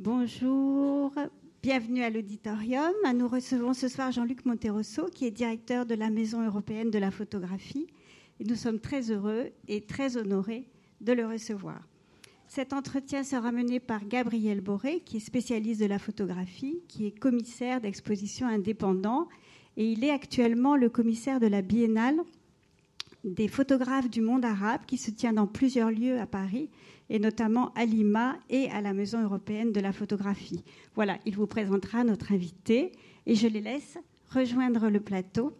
Bonjour, bienvenue à l'auditorium. Nous recevons ce soir Jean-Luc Monterosso, qui est directeur de la Maison européenne de la photographie. Et nous sommes très heureux et très honorés de le recevoir. Cet entretien sera mené par Gabriel Boré, qui est spécialiste de la photographie, qui est commissaire d'exposition indépendant, et il est actuellement le commissaire de la Biennale des photographes du monde arabe, qui se tient dans plusieurs lieux à Paris, et notamment à Lima et à la Maison européenne de la photographie. Voilà, il vous présentera notre invité, et je les laisse rejoindre le plateau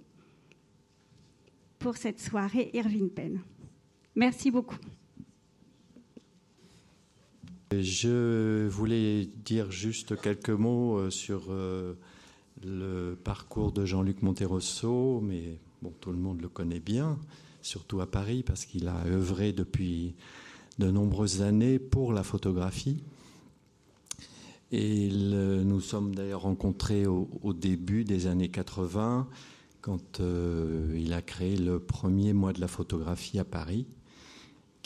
pour cette soirée Irving Penn. Merci beaucoup. Je voulais dire juste quelques mots euh, sur euh, le parcours de Jean-Luc Monterosso, mais bon, tout le monde le connaît bien, surtout à Paris, parce qu'il a œuvré depuis de nombreuses années pour la photographie. Et nous sommes d'ailleurs rencontrés au, début des années 80, quand euh, il a créé le premier mois de la photographie à Paris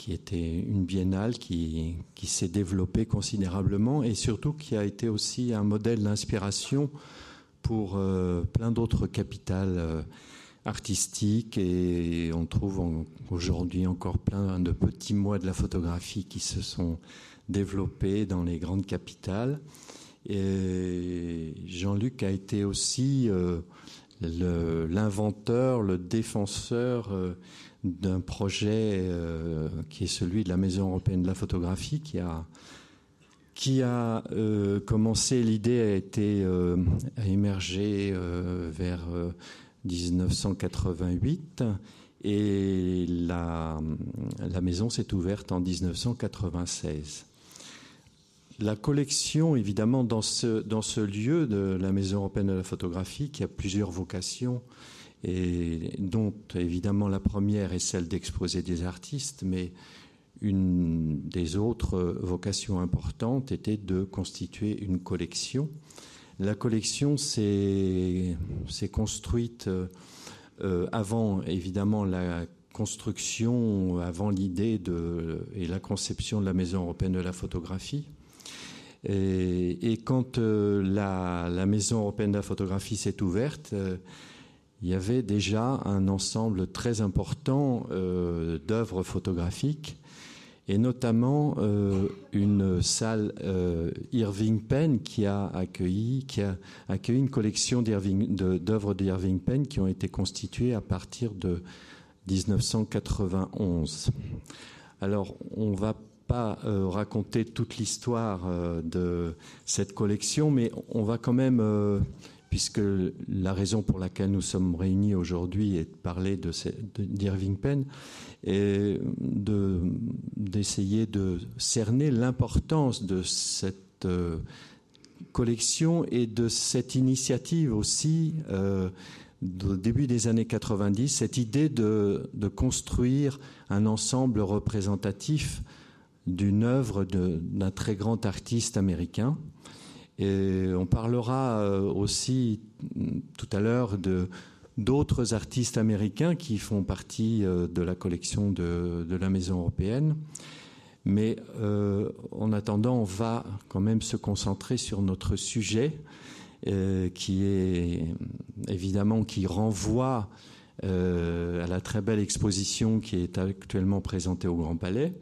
qui était une biennale qui, s'est développée considérablement et surtout qui a été aussi un modèle d'inspiration pour euh, plein d'autres capitales euh, artistiques et on trouve aujourd'hui encore plein de petits mois de la photographie qui se sont développés dans les grandes capitales. Et Jean-Luc a été aussi euh, l'inventeur, le, défenseur d'un projet euh, qui est celui de la Maison européenne de la photographie, qui a, qui a euh, commencé, l'idée a été euh, à émerger vers 1988 et la, la maison s'est ouverte en 1996. La collection, évidemment, dans ce, dans ce lieu de la Maison européenne de la photographie, qui a plusieurs vocations, et dont évidemment la première est celle d'exposer des artistes, mais une des autres vocations importantes était de constituer une collection. La collection s'est construite euh, avant évidemment la construction, avant l'idée et la conception de la Maison européenne de la photographie. Et, quand euh, la, Maison européenne de la photographie s'est ouverte, euh, il y avait déjà un ensemble très important euh, d'œuvres photographiques et notamment euh, une salle euh, Irving Penn qui a accueilli qui a accueilli une collection d'œuvres d'Irving Penn qui ont été constituées à partir de 1991. Alors on va pas raconter toute l'histoire de cette collection, mais on va quand même puisque la raison pour laquelle nous sommes réunis aujourd'hui est de parler d'Irving Penn et d'essayer de, cerner l'importance de cette euh, collection et de cette initiative aussi euh, au début des années 90, cette idée de, de construire un ensemble représentatif d'une œuvre d'un très grand artiste américain on parlera euh, aussi mm, tout à l'heure d'autres artistes américains qui font partie euh, de la collection de, la Maison européenne. Mais euh, en attendant, on va quand même se concentrer sur notre sujet, qui est évidemment qui renvoie à la très belle exposition qui est actuellement présentée au Grand Palais.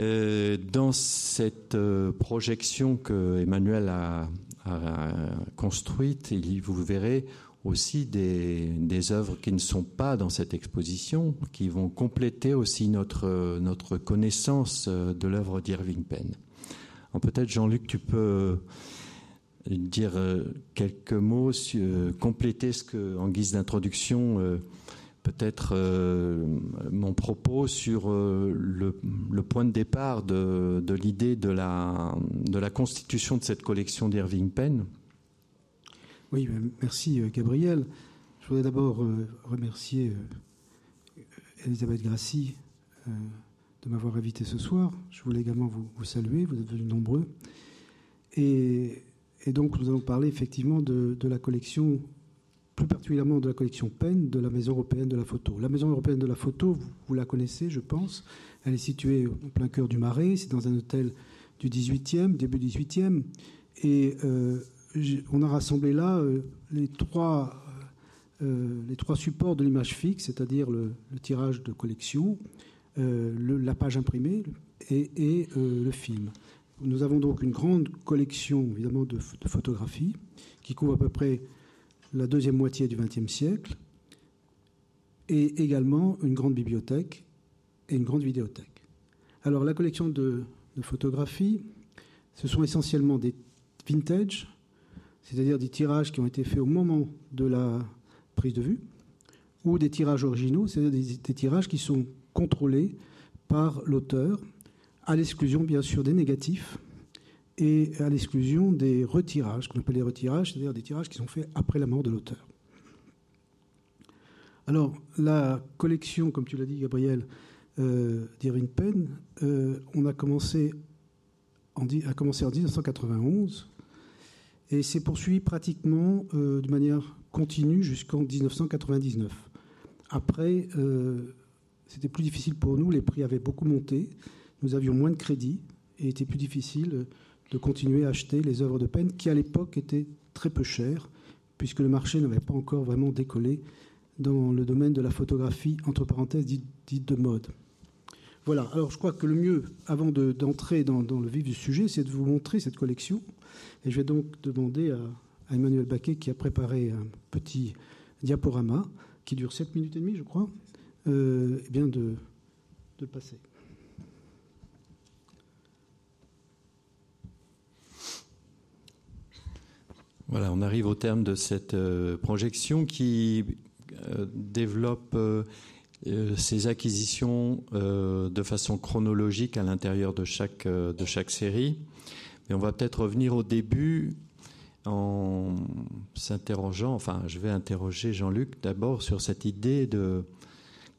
Euh, dans cette euh, projection que Emmanuel a, construite, vous verrez aussi des, œuvres qui ne sont pas dans cette exposition, qui vont compléter aussi notre, notre connaissance euh, de l'œuvre d'Irving Penn. Peut-être Jean-Luc, tu peux dire quelques mots, compléter ce que, en guise d'introduction, peut-être euh, mon propos sur euh, le, point de départ de, l'idée de la, constitution de cette collection d'Irving Penn. Oui, euh, merci Gabriel. Je voudrais d'abord remercier Elisabeth Grassi de m'avoir invité ce soir. Je voulais également vous, saluer, vous êtes venus nombreux. Et, donc nous allons parler effectivement de la collection plus particulièrement de la collection Penn de la Maison européenne de la photo. La Maison européenne de la photo, vous, la connaissez, je pense. Elle est située au plein cœur du Marais. C'est dans un hôtel du 18e, début 18e. Et on a rassemblé là les trois, les trois supports de l'image fixe, c'est-à-dire le, tirage de collection, la page imprimée et, le film. Nous avons donc une grande collection, évidemment, de, de photographies qui couvre à peu près la deuxième moitié du XXe siècle, et également une grande bibliothèque et une grande vidéothèque. Alors la collection de, photographies, ce sont essentiellement des vintage, c'est-à-dire des tirages qui ont été faits au moment de la prise de vue, ou des tirages originaux, c'est-à-dire des, tirages qui sont contrôlés par l'auteur, à l'exclusion bien sûr des négatifs et à l'exclusion des retirages, qu'on appelle les retirages, c'est-à-dire des tirages qui sont faits après la mort de l'auteur. Alors, la collection, comme tu l'as dit, Gabriel, euh, d'Irving Penn, euh, on a commencé, en, a en 1991 et s'est poursuivi pratiquement euh, de manière continue jusqu'en 1999. Après, c'était plus difficile pour nous, les prix avaient beaucoup monté, nous avions moins de crédit et était plus difficile de continuer à acheter les œuvres de Penn qui à l'époque étaient très peu chères puisque le marché n'avait pas encore vraiment décollé dans le domaine de la photographie, entre parenthèses, dite, de mode. Voilà, alors je crois que le mieux, avant d'entrer dans, le vif du sujet, c'est de vous montrer cette collection. Et je vais donc demander à, Emmanuel Baquet, qui a préparé un petit diaporama, qui dure 7 minutes et demie, je crois, euh, eh bien de, de passer. Voilà, on arrive au terme de cette euh, projection qui euh, développe ses euh, acquisitions de façon chronologique à l'intérieur de chaque, de chaque série. Mais on va peut-être revenir au début en s'interrogeant, enfin je vais interroger Jean-Luc d'abord sur cette idée de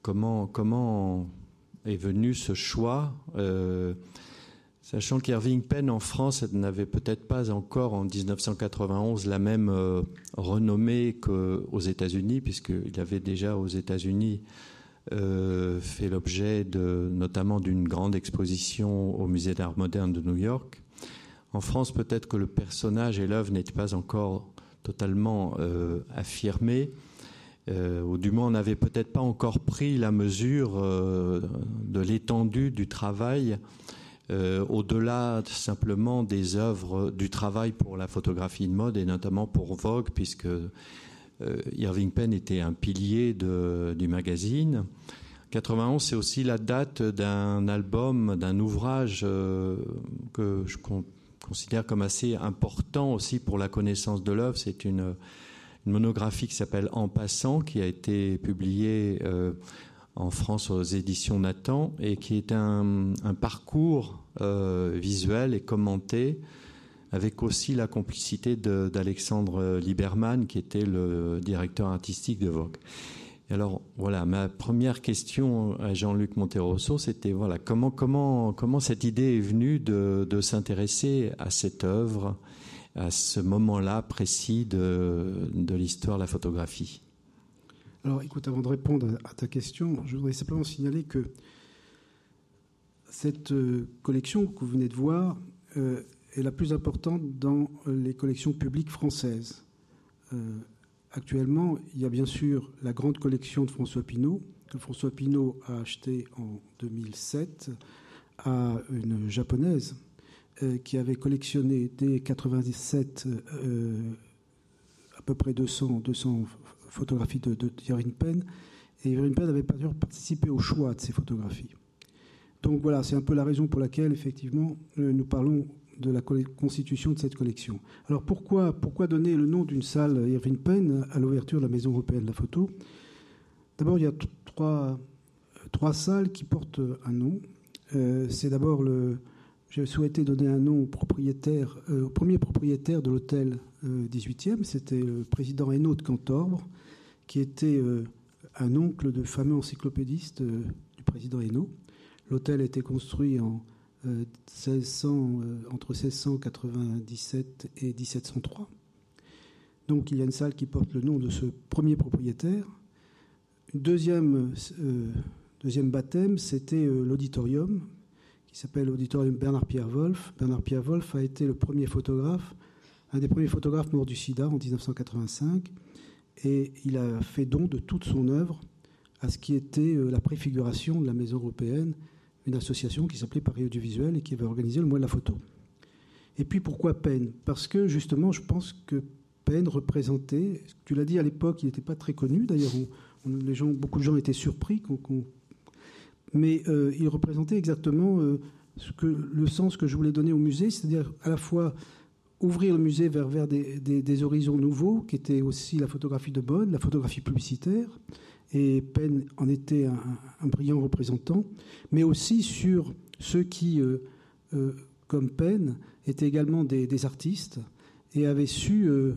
comment, comment est venu ce choix Sachant qu'Irving Penn en France n'avait peut-être pas encore en 1991 la même euh, renommée qu'aux États-Unis, puisqu'il avait déjà aux États-Unis euh, fait l'objet notamment d'une grande exposition au Musée d'art moderne de New York. En France, peut-être que le personnage et l'œuvre n'étaient pas encore totalement euh, affirmés, ou du moins on n'avait peut-être pas encore pris la mesure de l'étendue du travail euh, au-delà simplement des œuvres du travail pour la photographie de mode et notamment pour Vogue, puisque euh, Irving Penn était un pilier du magazine. 91, c'est aussi la date d'un album, d'un ouvrage euh, que je considère comme assez important aussi pour la connaissance de l'œuvre. C'est une, monographie qui s'appelle En passant, qui a été publiée en France aux éditions Nathan et qui est un, parcours euh, visuel et commenté avec aussi la complicité d'Alexandre Lieberman qui était le directeur artistique de Vogue. alors voilà, ma première question à Jean-Luc Monterosso, c'était voilà comment comment comment cette idée est venue de, de s'intéresser à cette œuvre à ce moment-là précis de, de l'histoire de la photographie? Alors écoute, avant de répondre à ta question, je voudrais simplement signaler que cette euh, collection que vous venez de voir euh, est la plus importante dans les collections publiques françaises. Euh, actuellement, il y a bien sûr la grande collection de François Pinault, que François Pinault a acheté en 2007 à une japonaise qui avait collectionné dès 97 à peu près 200, 200 photographies de, de Penn. Et Irving Penn avait participé au choix de ces photographies. Donc voilà, c'est un peu la raison pour laquelle, effectivement, euh, nous parlons de la constitution de cette collection. Alors pourquoi, donner le nom d'une salle Irving Penn à l'ouverture de la Maison européenne de la photo? D'abord, il y a trois, trois salles qui portent un nom. Euh, c'est d'abord le. J'ai souhaité donner un nom au propriétaire, euh, au premier propriétaire de l'hôtel 18e, c'était le président Hainaut de Cantorbre, qui était un oncle de fameux encyclopédiste du président Hainaut. L'hôtel a été construit en, 1600, euh, euh, entre 1697 et 1703. Donc il y a une salle qui porte le nom de ce premier propriétaire. Deuxième, euh, deuxième baptême, c'était l'auditorium qui s'appelle l'auditorium Bernard Pierre Wolff. Bernard Pierre Wolff a été le premier photographe, un des premiers photographes morts du sida en 1985, et il a fait don de toute son œuvre à ce qui était la préfiguration de la Maison européenne, une association qui s'appelait Paris Audiovisuel et qui avait organisé le mois de la photo. Et puis pourquoi Penn? Parce que justement, je pense que Penn représentait, tu l'as dit à l'époque, il n'était pas très connu, d'ailleurs, les gens, beaucoup de gens étaient surpris, mais euh, il représentait exactement euh, ce que, le sens que je voulais donner au musée, c'est-à-dire à la fois ouvrir le musée vers, vers des, horizons nouveaux, qui étaient aussi la photographie de mode, la photographie publicitaire, et Penn en était un, brillant représentant, mais aussi sur ceux qui, euh, euh, comme Penn, étaient également des, artistes et avaient su euh,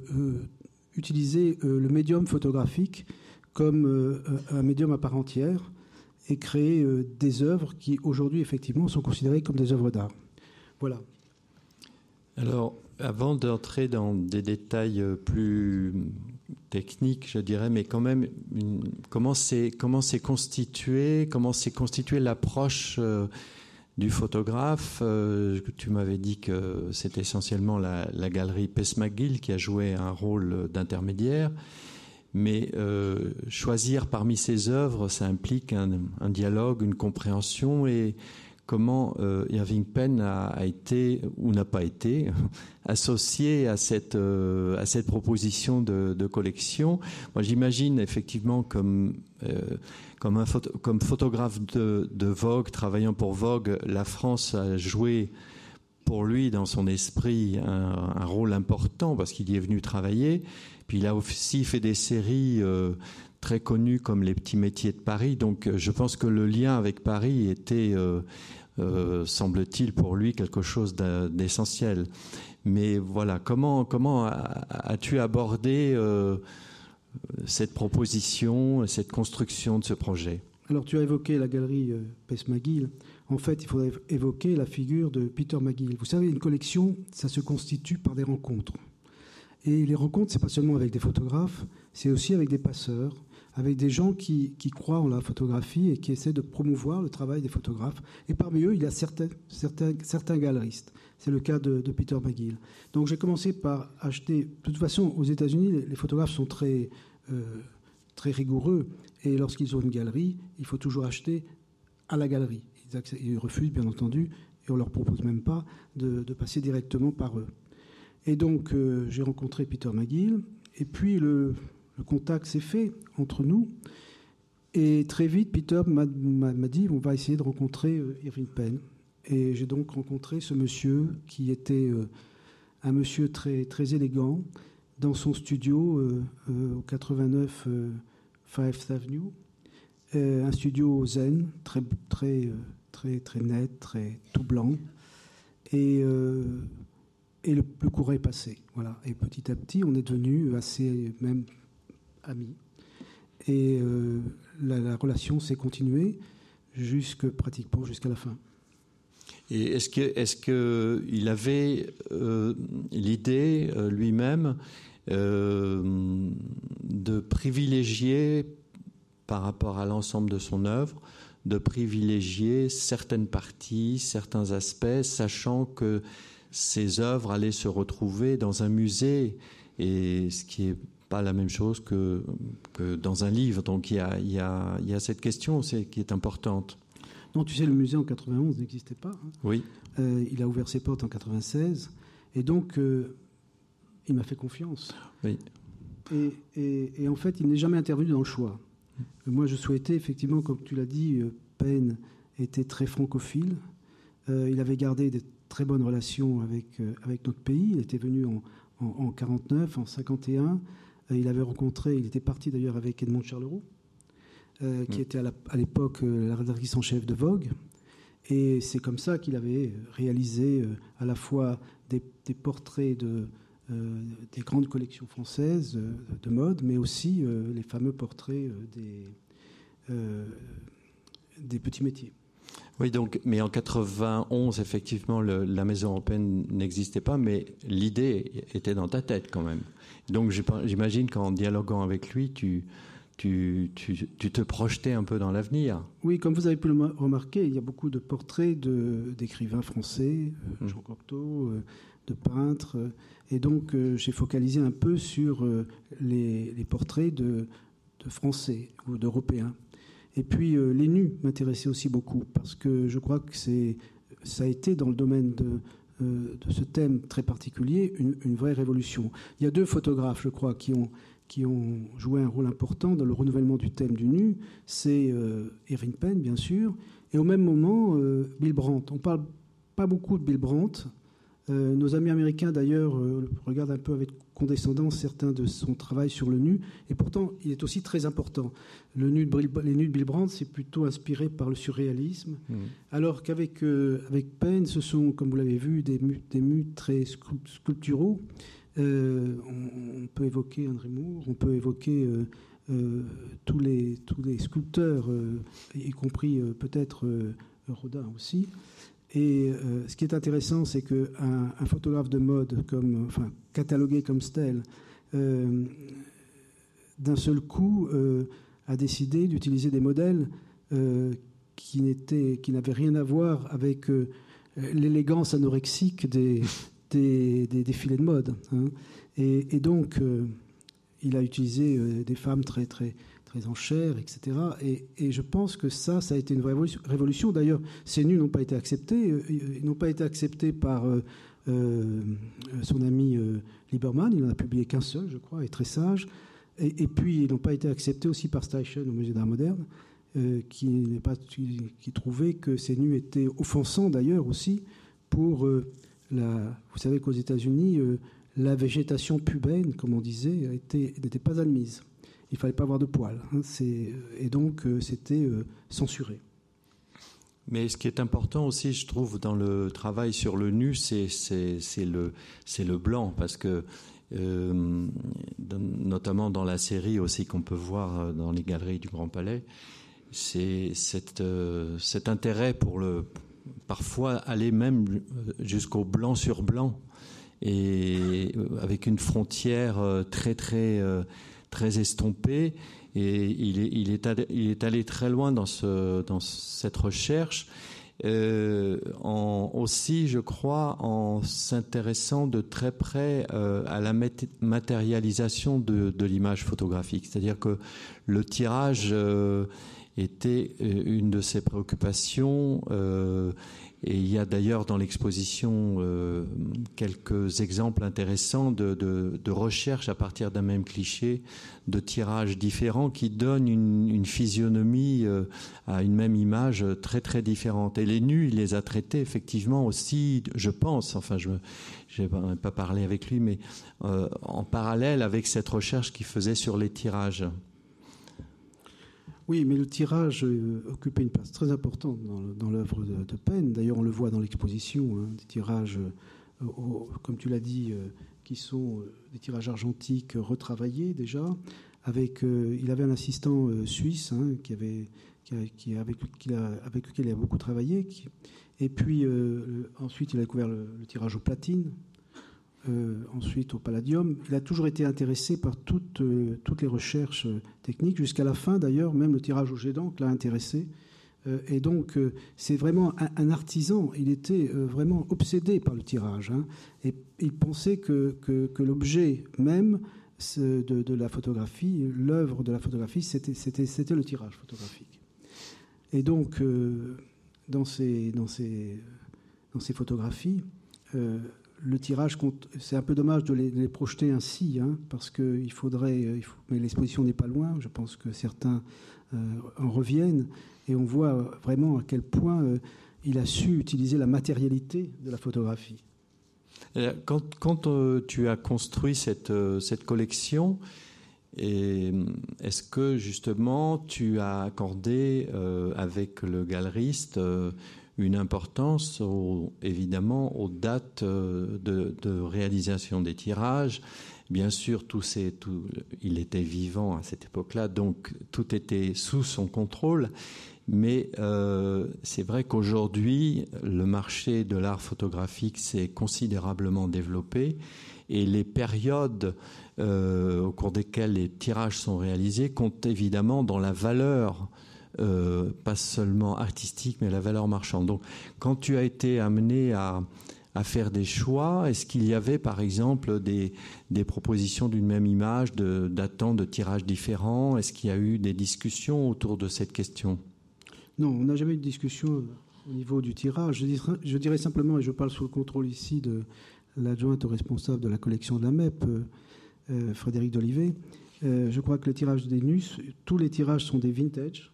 utiliser le médium photographique comme un médium à part entière et créer des œuvres qui aujourd'hui effectivement sont considérées comme des œuvres d'art. Voilà. Alors, avant d'entrer dans des détails plus technique, je dirais, mais quand même, comment c'est comment c'est constitué, comment s'est constitué l'approche euh, du photographe. Euh, tu m'avais dit que c'est essentiellement la, galerie Pesmagil qui a joué un rôle d'intermédiaire. Mais euh, choisir parmi ses œuvres, ça implique un dialogue, une compréhension et comment euh, Irving Penn a, été ou n'a pas été associé à cette, euh, à cette proposition de, collection. Moi, j'imagine effectivement comme, euh, comme, un comme photographe de, Vogue, travaillant pour Vogue, la France a joué pour lui, dans son esprit, un, rôle important parce qu'il y est venu travailler. Puis il a aussi fait des séries très connues comme Les Petits Métiers de Paris. Donc je pense que le lien avec Paris était semble-t-il pour lui quelque chose d'essentiel. Mais voilà, comment, comment as-tu abordé euh, cette proposition, cette construction de ce projet? Alors tu as évoqué la galerie euh, Pes McGill. En fait, il faudrait évoquer la figure de Peter McGill. Vous savez, une collection, ça se constitue par des rencontres. Et les rencontres, c'est pas seulement avec des photographes, c'est aussi avec des passeurs, avec des gens qui, croient en la photographie et qui essaient de promouvoir le travail des photographes. Et parmi eux, il y a certains, certains, galeristes. C'est le cas de, Peter McGill. Donc j'ai commencé par acheter. De toute façon, aux États-Unis, les, photographes sont très, euh, très rigoureux. Et lorsqu'ils ont une galerie, il faut toujours acheter à la galerie. Ils, refusent, bien entendu, et on ne leur propose même pas de, passer directement par eux. Et donc, euh, j'ai rencontré Peter McGill. Et puis, le, le contact s'est fait entre nous. Et très vite, Peter m'a dit on va essayer de rencontrer euh, Irving Penn. Et j'ai donc rencontré ce monsieur qui était euh, un monsieur très, très élégant dans son studio euh, au 89 Fifth Avenue. un studio zen, très, très, très, très net, très tout blanc. Et, le, le courant est passé. Voilà. Et petit à petit, on est devenu assez, même amis. Et euh, la, relation s'est continuée jusque, pratiquement jusqu'à la fin. Et est-ce qu'il est que il avait euh, l'idée euh, lui-même de privilégier, par rapport à l'ensemble de son œuvre, de privilégier certaines parties, certains aspects, sachant que ses œuvres allaient se retrouver dans un musée, et ce qui est pas la même chose que, que dans un livre. Donc il y a, il y a, il y a cette question qui est importante. Non, tu sais, le musée en 91 n'existait pas. Hein. Oui. Euh, il a ouvert ses portes en 96. Et donc, euh, il m'a fait confiance. Oui. Et, et, et en fait, il n'est jamais intervenu dans le choix. Moi, je souhaitais, effectivement, comme tu l'as dit, euh, Penn était très francophile. il avait gardé des très bonnes relations avec, avec notre pays. Il était venu en, en, en 49, en 51. Euh, il avait rencontré, il était parti d'ailleurs avec Edmond Charleroux, euh, qui mm. était à l'époque euh, la rédactrice en chef de Vogue. Et c'est comme ça qu'il avait réalisé à la fois des, portraits de, des grandes collections françaises de mode, mais aussi les fameux portraits des, des petits métiers. Oui, donc, mais en 91, effectivement, la Maison européenne n'existait pas, mais l'idée était dans ta tête quand même. Donc j'imagine qu'en dialoguant avec lui, tu, tu, te projetais un peu dans l'avenir. Oui, comme vous avez pu le remarquer, il y a beaucoup de portraits d'écrivains français, euh, mmh. Jean Cocteau, euh, de peintres. Et donc, euh, j'ai focalisé un peu sur les, portraits de, Français ou d'Européens. Et puis, les nus m'intéressaient aussi beaucoup, parce que je crois que ça a été dans le domaine de, de ce thème très particulier une, vraie révolution. Il y a deux photographes, je crois, qui ont, joué un rôle important dans le renouvellement du thème du nu, c'est euh, Irving Penn, bien sûr, et au même moment, euh, Bill Brandt. On parle pas beaucoup de Bill Brandt. Euh, nos amis américains, d'ailleurs, regardent un peu avec condescendance certains de son travail sur le nu, et pourtant, il est aussi très important. Le nu les nus de Bill Brandt, c'est plutôt inspiré par le surréalisme, mmh. alors qu'avec avec Penn, ce sont, comme vous l'avez vu, des, des mus très sculpturaux. Euh, on, peut évoquer André Moore, on peut évoquer euh, euh, tous, les, tous les sculpteurs, y compris peut-être Rodin aussi. Et ce qui est intéressant, c'est qu'un un photographe de mode, comme, catalogué comme Stel, d'un seul coup, a décidé d'utiliser des modèles qui n'avaient rien à voir avec l'élégance anorexique des, des, défilés de mode. Hein. Et, donc, euh, il a utilisé euh, des femmes très, très, très en chair, etc. Et, je pense que ça, ça a été une révolution. D'ailleurs, ces nus n'ont pas été acceptés. Euh, ils n'ont pas été acceptés par son ami Lieberman. Il n'en a publié qu'un seul, je crois, et très sage. Et, puis, ils n'ont pas été acceptés aussi par Steichen au Musée d'art moderne. qui, trouvait que ces nus étaient offensants d'ailleurs aussi pour vous savez qu'aux États-Unis, euh, la végétation pubaine, comme on disait, n'était pas admise. Il fallait pas avoir de poils. Hein, et donc, euh, c'était euh, censuré. Mais ce qui est important aussi, je trouve, dans le travail sur le nu, c'est le, blanc, parce que notamment dans la série aussi qu'on peut voir dans les galeries du Grand Palais, c'est cet intérêt pour le, parfois aller même jusqu'au blanc sur blanc et euh, avec une frontière euh, très très euh, très estompée et il est, il est, allé, il est allé très loin dans, ce, dans cette recherche en, aussi, je crois, en s'intéressant de très près à la matérialisation de, de l'image photographique. C'est-à-dire que le tirage était euh, une de ses préoccupations. Euh, et il y a d'ailleurs dans l'exposition euh, quelques exemples intéressants de, de, recherche à partir d'un même cliché, de tirages différents qui donnent une, physionomie à une même image très très différente. Et les nus, il les a traités effectivement aussi, je pense, enfin je n'ai pas parlé avec lui, mais en parallèle avec cette recherche qu'il faisait sur les tirages. Oui, mais le tirage euh, occupait une place très importante dans, l'œuvre de, de D'ailleurs, on le voit dans l'exposition, hein, des tirages, euh, comme tu l'as dit, euh, qui sont des tirages argentiques retravaillés déjà. Avec, il avait un assistant suisse hein, qui avait, qui, avec, avec, lequel il a beaucoup travaillé. et puis ensuite, il a découvert le tirage aux platines euh, ensuite au Palladium. Il a toujours été intéressé par toutes, euh, toutes les recherches euh, techniques, jusqu'à la fin d'ailleurs, même le tirage au jet d'encre l'a intéressé. et donc, c'est vraiment un, artisan. Il était vraiment obsédé par le tirage. Hein. et il pensait que, que, l'objet même de, la photographie, l'œuvre de la photographie, c'était le tirage photographique. Et donc, dans, ces, dans, ces, dans ces photographies, le tirage, c'est un peu dommage de les, projeter ainsi, hein, parce qu'il faudrait, euh, il mais l'exposition n'est pas loin. Je pense que certains euh, en reviennent et on voit vraiment à quel point euh, il a su utiliser la matérialité de la photographie. Quand, tu as construit cette, cette collection, est-ce que justement tu as accordé avec le galeriste une importance évidemment aux dates euh, de, réalisation des tirages. Bien sûr, il était vivant à cette époque-là, donc tout était sous son contrôle. Mais euh, c'est vrai qu'aujourd'hui, le marché de l'art photographique s'est considérablement développé et les périodes au cours desquels les tirages sont réalisés comptent évidemment dans la valeur pas seulement artistique, mais la valeur marchande. Donc, quand tu as été amené à, faire des choix Est-ce qu'il y avait, par exemple, des, propositions d'une même image, datant de, tirages différents? Est-ce qu'il y a eu des discussions autour de cette question? Non, on n'a jamais eu de discussion euh, au niveau du tirage. Je dirais, simplement, et je parle sous le contrôle ici de l'adjointe responsable de la collection de la MEP, euh, euh, Frédéric Dolivet, je crois que le tirage des NUS, tous les tirages sont des vintage,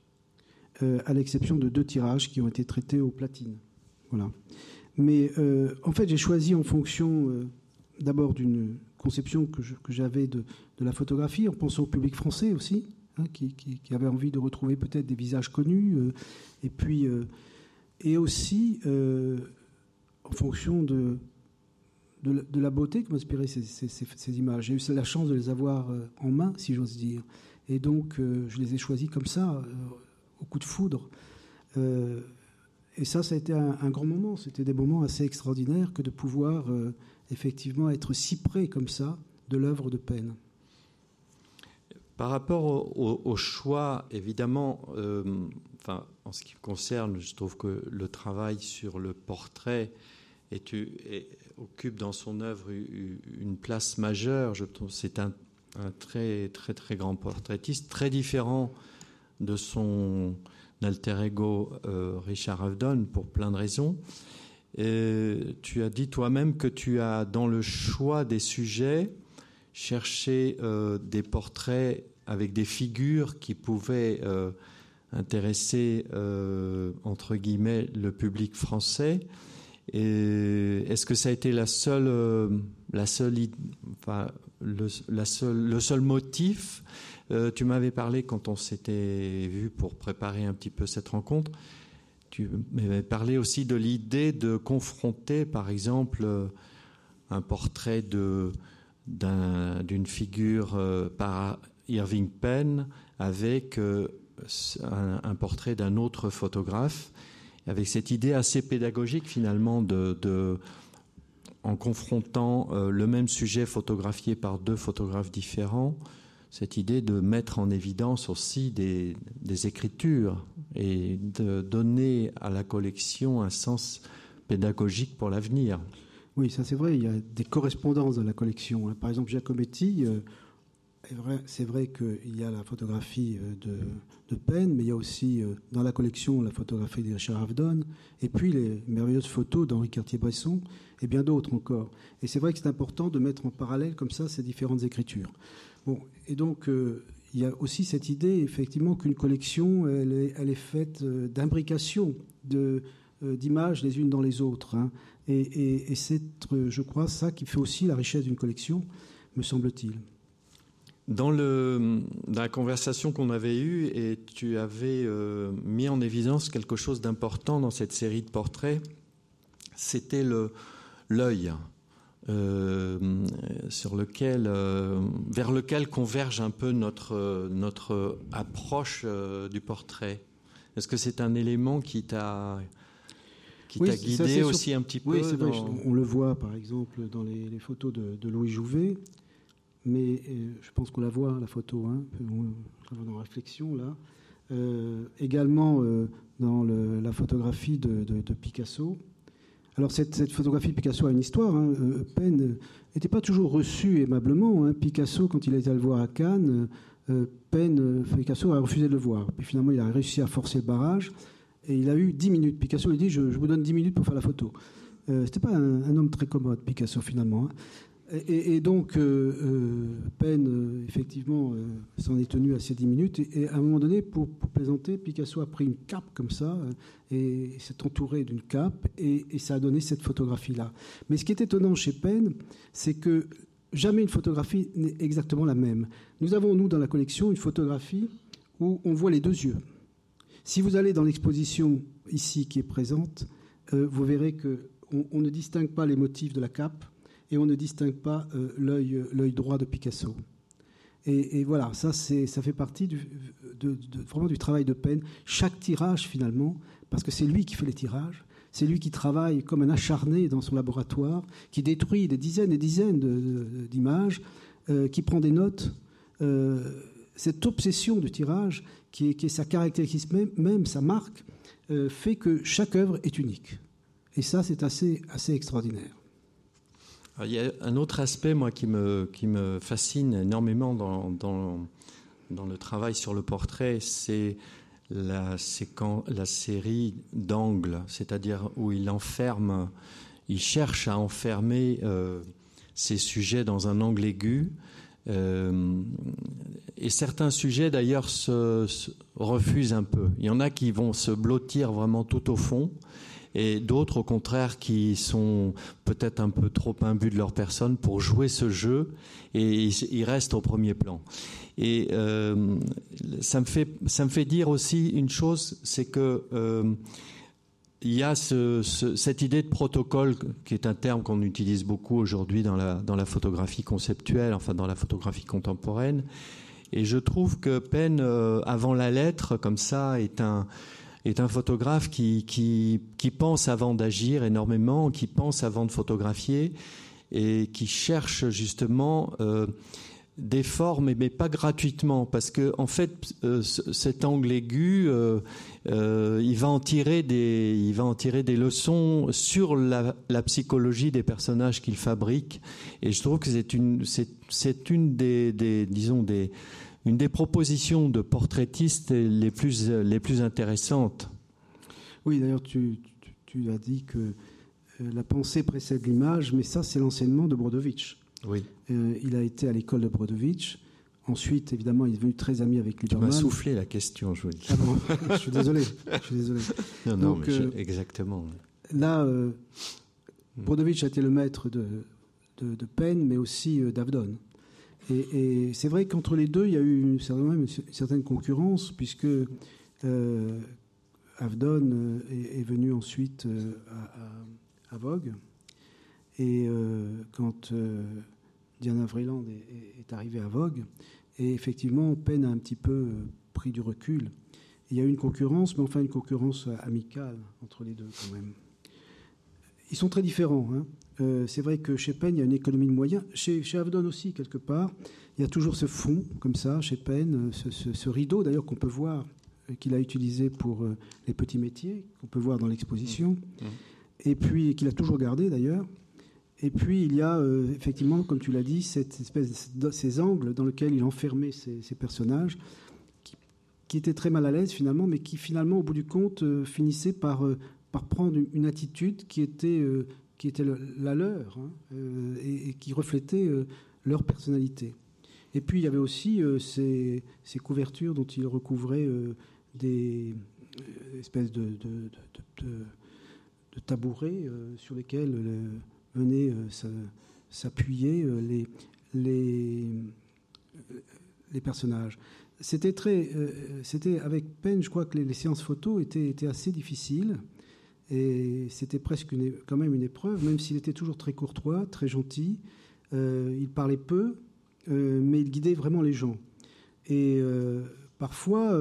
à l'exception de deux tirages qui ont été traités au platine. Voilà. Mais euh, en fait, j'ai choisi en fonction euh, d'abord d'une conception que j'avais de, la photographie, en pensant au public français aussi, hein, qui, avait envie de retrouver peut-être des visages connus, euh, et puis et aussi en fonction de, de, la beauté que m'inspiraient ces, ces, images. J'ai eu la chance de les avoir en main, si j'ose dire, et donc je les ai choisis comme ça, au coup de foudre. Et ça, ça a été un, grand moment. C'était des moments assez extraordinaires que de pouvoir euh, effectivement être si près comme ça de l'œuvre de peine. Par rapport au, choix, évidemment, euh, enfin, en ce qui me concerne, je trouve que le travail sur le portrait est, occupe dans son œuvre une place majeure. Je trouve c'est un, un, très très très grand portraitiste, très différent de son alter ego euh, Richard Avedon pour plein de raisons. Tu as dit toi-même que tu as, dans le choix des sujets, cherché euh, des portraits avec des figures qui pouvaient euh, intéresser, entre guillemets, le public français. Est-ce que ça a été la seule, la seule, le seul motif euh, tu m'avais parlé quand on s'était vu pour préparer un petit peu cette rencontre. Tu m'avais parlé aussi de l'idée de confronter, par exemple, euh, un portrait d'une figure euh, par Irving Penn avec un, portrait d'un autre photographe, avec cette idée assez pédagogique finalement de, en confrontant le même sujet photographié par deux photographes différents, cette idée de mettre en évidence aussi des, écritures et de donner à la collection un sens pédagogique pour l'avenir. Oui, ça c'est vrai, il y a des correspondances dans la collection. Hein. Par exemple, Giacometti, euh, c'est vrai qu'il y a la photographie euh, de, de Penn, mais il y a aussi euh, dans la collection la photographie de Richard Avedon, et puis les merveilleuses photos d'Henri Cartier-Bresson, et bien d'autres encore. Et c'est vrai que c'est important de mettre en parallèle comme ça ces différentes écritures et donc euh, il y a aussi cette idée, effectivement, qu'une collection, elle est, faite euh, d'imbrication euh, d'images les unes dans les autres. Hein. Et, c'est, je crois, ça qui fait aussi la richesse d'une collection, me semble-t-il. Dans, la conversation qu'on avait eue, et tu avais mis en évidence quelque chose d'important dans cette série de portraits, c'était l'œil. Euh, sur lequel, euh, vers lequel converge un peu notre, notre approche euh, du portrait. Est-ce que c'est un élément qui t'a qui t'a guidé aussi un petit peu Oui, c'est vrai. On le voit par exemple dans les, photos de, Louis Jouvet, mais je pense qu'on la voit la photo, hein, on, la voit dans réflexion là. également dans la photographie de, de Picasso. Alors cette, photographie de Picasso a une histoire. Hein. Euh, Penn n'était pas toujours reçu aimablement. Hein. Picasso, quand il a été à le voir à Cannes, euh, Penn, euh, Picasso a refusé de le voir. Puis finalement, il a réussi à forcer le barrage et il a eu 10 minutes. Picasso lui dit je, vous donne 10 minutes pour faire la photo. Euh, C'était pas un, homme très commode, Picasso finalement. Hein. Et, donc, euh, euh, euh, effectivement, s'en est tenu à ces 10 minutes. Et, à un moment donné, pour, plaisanter, Picasso a pris une cape comme ça et, s'est entouré d'une cape et, ça a donné cette photographie-là. Mais ce qui est étonnant chez Penn, c'est que jamais une photographie n'est exactement la même. Nous avons, nous, dans la collection, une photographie où on voit les deux yeux. Si vous allez dans l'exposition ici qui est présente, vous verrez qu'on on ne distingue pas les motifs de la cape et on ne distingue pas euh, l'œil droit de Picasso. Et, voilà, ça, ça fait partie du, vraiment du travail de peine. Chaque tirage, finalement, parce que c'est lui qui fait les tirages, c'est lui qui travaille comme un acharné dans son laboratoire, qui détruit des dizaines et dizaines d'images. qui prend des notes. cette obsession du tirage, qui est, sa caractéristique même, même sa marque, fait que chaque œuvre est unique. Et ça, c'est assez, assez extraordinaire. Il y a un autre aspect, moi, qui me, fascine énormément dans, le travail sur le portrait, c'est la, série d'angles, c'est-à-dire où il cherche à enfermer euh, ses sujets dans un angle aigu. Euh, et certains sujets, d'ailleurs, se, refusent un peu. Il y en a qui vont se blottir vraiment tout au fond, et d'autres, au contraire, qui sont peut-être un peu trop imbus de leur personne pour jouer ce jeu, et ils restent au premier plan. Et euh, ça, me fait, ça me fait dire aussi une chose, c'est que euh, il y a ce, cette idée de protocole, qui est un terme qu'on utilise beaucoup aujourd'hui dans la, dans la photographie conceptuelle, enfin dans la photographie contemporaine. Et je trouve que Penn, euh, avant la lettre, comme ça, est un, est un photographe qui, pense avant d'agir énormément, qui pense avant de photographier et qui cherche justement euh, des formes, mais pas gratuitement, parce que en fait, euh, cet angle aigu, euh, il va en tirer des, leçons sur la, psychologie des personnages qu'il fabrique, et je trouve que c'est une, des, disons des, une des propositions de portraitistes les plus, les plus intéressantes. Oui, d'ailleurs, tu, tu, as dit que la pensée précède l'image, mais ça, c'est l'enseignement de Brodovitch. Oui. Euh, il a été à l'école de Brodovitch. Ensuite, évidemment, il est devenu très ami avec Lieberman. Tu m'as soufflé la question, je vous dis. Ah je suis désolé. Je suis désolé. Non, non, mais euh, exactement. Là, euh, Brodovitch a été le maître de, de, de Penn, mais aussi d'Avdon. Et, c'est vrai qu'entre les deux, il y a eu une, certaine, concurrence, puisque Avdon est, venu ensuite à, à Vogue. Et euh, quand euh, Diana Vreeland est, arrivée à Vogue, et effectivement, Penn a un petit peu euh, pris du recul. Il y a eu une concurrence, mais enfin une concurrence amicale entre les deux quand même. Ils sont très différents. Hein. C'est vrai que chez Penn, il y a une économie de moyens. Chez, chez Avdon aussi, quelque part, il y a toujours ce fond, comme ça, chez Penn, ce, rideau d'ailleurs qu'on peut voir, qu'il a utilisé pour les petits métiers, qu'on peut voir dans l'exposition, mmh. Mmh. et puis qu'il a toujours gardé d'ailleurs. Et puis il y a euh, effectivement, comme tu l'as dit, cette espèce de, ces angles dans lesquels il enfermait ces, personnages, qui, étaient très mal à l'aise finalement, mais qui finalement, au bout du compte, euh, finissaient par, euh, par prendre une, attitude qui était, qui était la leur hein, et, qui reflétait leur personnalité. Et puis il y avait aussi ces, ces, couvertures dont il recouvrait des espèces de, tabourets sur lesquels venaient euh, s'appuyer euh, les, les, euh, les personnages. C'était avec peine, je crois que les, séances photos étaient, étaient, assez difficiles et c'était presque une, quand même une épreuve, même s'il était toujours très courtois, très gentil. il parlait peu, mais il guidait vraiment les gens. Et parfois,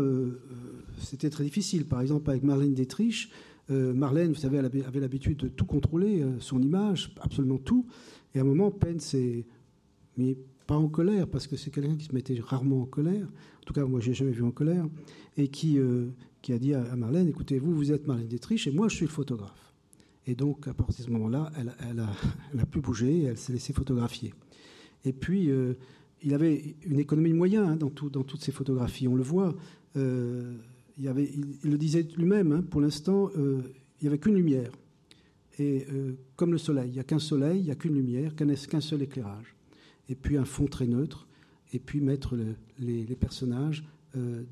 c'était très difficile. Par exemple, avec Marlène Dietrich, euh, Marlène, vous savez, elle avait l'habitude de tout contrôler, euh, son image, absolument tout. Et à un moment, Penn s'est mais pas en colère, parce que c'est quelqu'un qui se mettait rarement en colère. En tout cas, moi, je n'ai jamais vu en colère. Et qui, euh, qui a dit à, Marlène, écoutez, vous, vous êtes Marlène Dietrich, et moi, je suis le photographe. Et donc, à partir de ce moment-là, elle, elle, a, elle, a, pu bouger, elle s'est laissée photographier. Et puis, il avait une économie de moyens hein, dans, tout, dans toutes ses photographies, on le voit il, avait, il, le disait lui-même, hein, pour l'instant, euh, il n'y avait qu'une lumière. Et euh, comme le soleil, il n'y a qu'un soleil, il n'y a qu'une lumière, qu'un seul éclairage. Et puis un fond très neutre, et puis mettre les, personnages euh,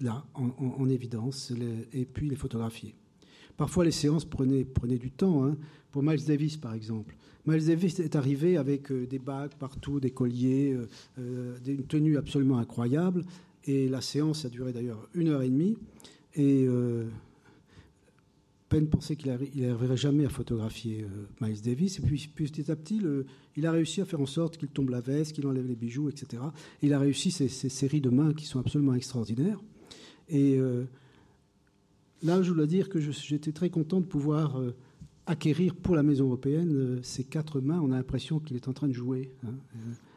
là, en, évidence, et puis les photographier. Parfois, les séances prenaient, prenaient du temps. Hein. Pour Miles Davis, par exemple. Miles Davis est arrivé avec des bagues partout, des colliers, une tenue absolument incroyable. Et la séance a duré d'ailleurs une heure et demie. Et euh, Penn pensait qu'il n'arriverait jamais à photographier euh, Miles Davis. Et puis, petit à petit, il a réussi à faire en sorte qu'il tombe la veste, qu'il enlève les bijoux, etc. il a réussi ces, séries de mains qui sont absolument extraordinaires. Et euh, là, je dois dire que j'étais très content de pouvoir acquérir pour la Maison européenne ces quatre mains. On a l'impression qu'il est en train de jouer. Hein.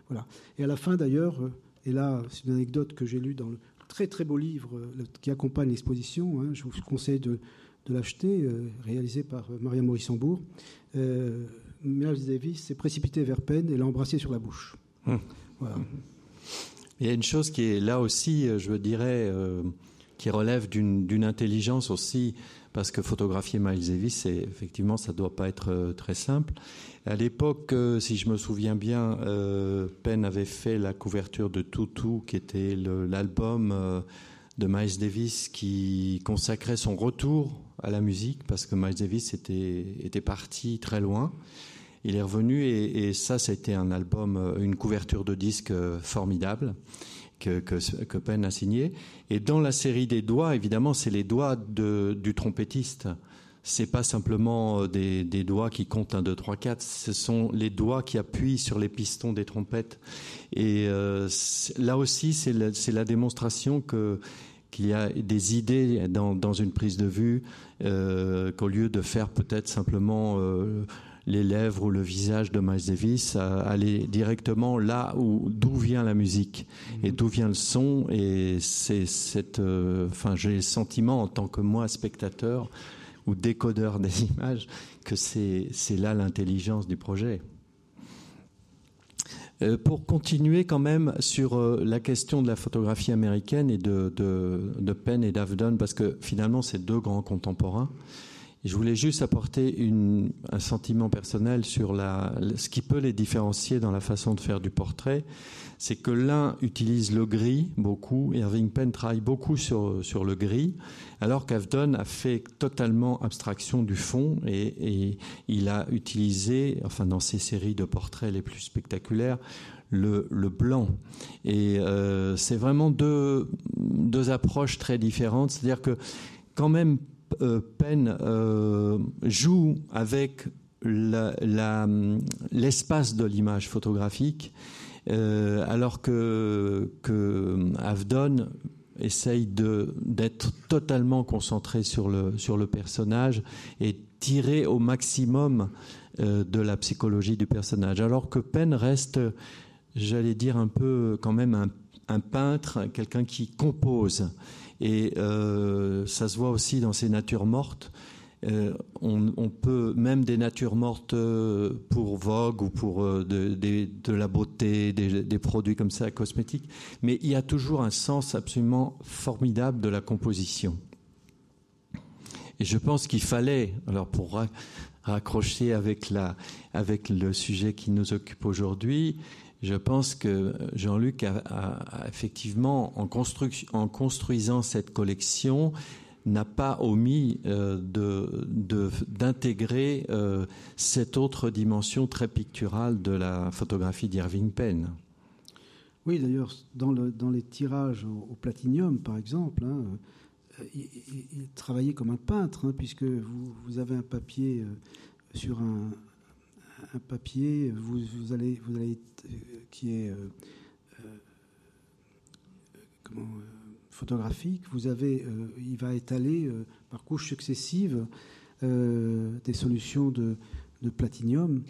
Voilà. Et à la fin, d'ailleurs, et là, c'est une anecdote que j'ai lue dans le très très beau livre qui accompagne l'exposition. Hein, je vous conseille de, l'acheter, réalisé par Maria Morissembourg. Euh, Miles Davis s'est précipité vers Penn et l'a embrassé sur la bouche. Hum. Voilà. Il y a une chose qui est là aussi, je dirais, qui relève d'une intelligence aussi, parce que photographier Miles Davis, effectivement, ça ne doit pas être euh, très simple. À l'époque, euh, si je me souviens bien, euh, Penn avait fait la couverture de Tutu, qui était l'album de Miles Davis qui consacrait son retour à la musique, parce que Miles Davis était, était parti très loin. Il est revenu et, et ça, c'était un album, une couverture de disque formidable que, Penn a signé. Et dans la série des doigts, évidemment, c'est les doigts du trompettiste. C'est pas simplement euh, des, doigts qui comptent 1, 2, 3, 4. Ce sont les doigts qui appuient sur les pistons des trompettes. Et euh, là aussi, c'est la, démonstration que qu'il y a des idées dans, une prise de vue, euh, qu'au lieu de faire peut-être simplement les lèvres ou le visage de Miles Davis, aller directement là où d'où vient la musique et d'où vient le son. Et c'est cette, euh, enfin, j'ai le sentiment en tant que moi spectateur ou décodeur des images que c'est là l'intelligence du projet. Euh, pour continuer quand même sur euh, la question de la photographie américaine et de, de, de Penn et d'Avdon, parce que finalement c'est deux grands contemporains, je voulais juste apporter un sentiment personnel sur ce qui peut les différencier dans la façon de faire du portrait. C'est que l'un utilise le gris beaucoup, Irving Penn travaille beaucoup sur, sur le gris, alors qu'Avdon a fait totalement abstraction du fond et, il a utilisé, enfin dans ses séries de portraits les plus spectaculaires, le, blanc. Et euh, c'est vraiment deux, deux approches très différentes. C'est-à-dire que quand même euh, Penn euh, joue avec l'espace de l'image photographique, euh, alors que, Avdon essaye d'être totalement concentré sur le, personnage et tirer au maximum de la psychologie du personnage, alors que Penn reste, j'allais dire, un peu quand même un peintre, quelqu'un qui compose. Et euh, ça se voit aussi dans ces natures mortes. Euh, on, peut même des natures mortes euh, pour Vogue ou pour de, la beauté, des, produits comme ça, cosmétiques, mais il y a toujours un sens absolument formidable de la composition. Et je pense qu'il fallait, alors pour raccrocher avec, la, avec le sujet qui nous occupe aujourd'hui, je pense que Jean-Luc a, effectivement, en, construisant cette collection, n'a pas omis euh, d'intégrer euh, cette autre dimension très picturale de la photographie d'Irving Penn. Oui, d'ailleurs, dans, les tirages au, platinium, par exemple, hein, euh, il, travaillait comme un peintre, hein, puisque vous, avez un papier sur un, un papier, vous, allez, vous allez, euh, qui est euh, euh, photographique. Vous avez, il va étaler par couches successives des solutions de, de platinium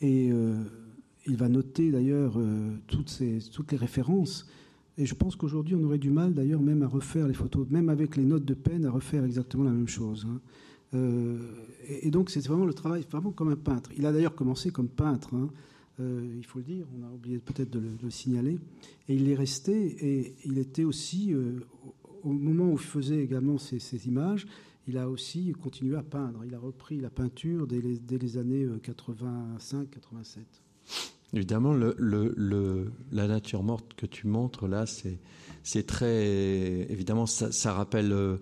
et il va noter d'ailleurs toutes, toutes les références. Et je pense qu'aujourd'hui, on aurait du mal d'ailleurs même à refaire les photos, même avec les notes de peine, à refaire exactement la même chose. Hein. Euh, et, donc c'est vraiment le travail, vraiment comme un peintre. Il a d'ailleurs commencé comme peintre, hein. euh, il faut le dire, on a oublié peut-être de, le signaler. Et il est resté, et il était aussi, euh, au moment où il faisait également ces, images, il a aussi continué à peindre. Il a repris la peinture dès les, années 85-87. Évidemment, le, le, la nature morte que tu montres là, c'est très. Évidemment, ça rappelle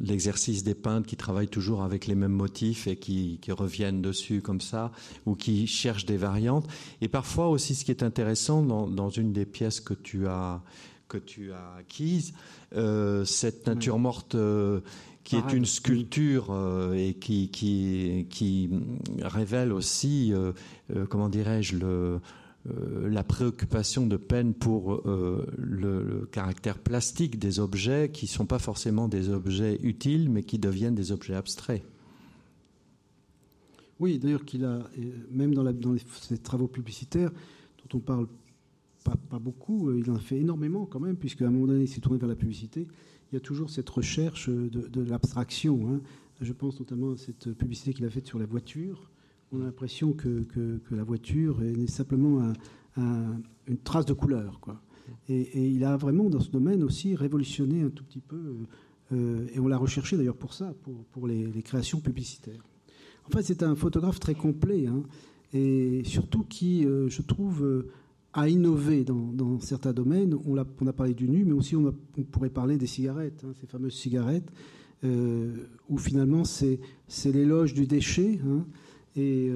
l'exercice des peintres qui travaillent toujours avec les mêmes motifs et qui, reviennent dessus comme ça, ou qui cherchent des variantes. Et parfois aussi, ce qui est intéressant dans, une des pièces que tu as que tu as acquises, euh, cette nature morte euh, qui est une sculpture euh, et qui, qui, qui révèle aussi, comment dirais-je, le, euh, la préoccupation de peine pour euh, le, caractère plastique des objets qui ne sont pas forcément des objets utiles, mais qui deviennent des objets abstraits. Oui, d'ailleurs qu'il a, même dans, ses travaux publicitaires, dont on parle pas, beaucoup, il en fait énormément quand même, puisqu'à un moment donné, il s'est tourné vers la publicité. Il y a toujours cette recherche de, l'abstraction. Hein. Je pense notamment à cette publicité qu'il a faite sur la voiture. On a l'impression que, la voiture est simplement une trace de couleur. Quoi. Et, il a vraiment, dans ce domaine aussi, révolutionné un tout petit peu, euh, et on l'a recherché d'ailleurs pour ça, pour, les, créations publicitaires. En fait, c'est un photographe très complet, hein, et surtout qui, euh, je trouve, euh, a innové dans, certains domaines. On a, on a, parlé du nu, mais aussi on, pourrait parler des cigarettes, hein, ces fameuses cigarettes, où finalement c'est l'éloge du déchet, hein, et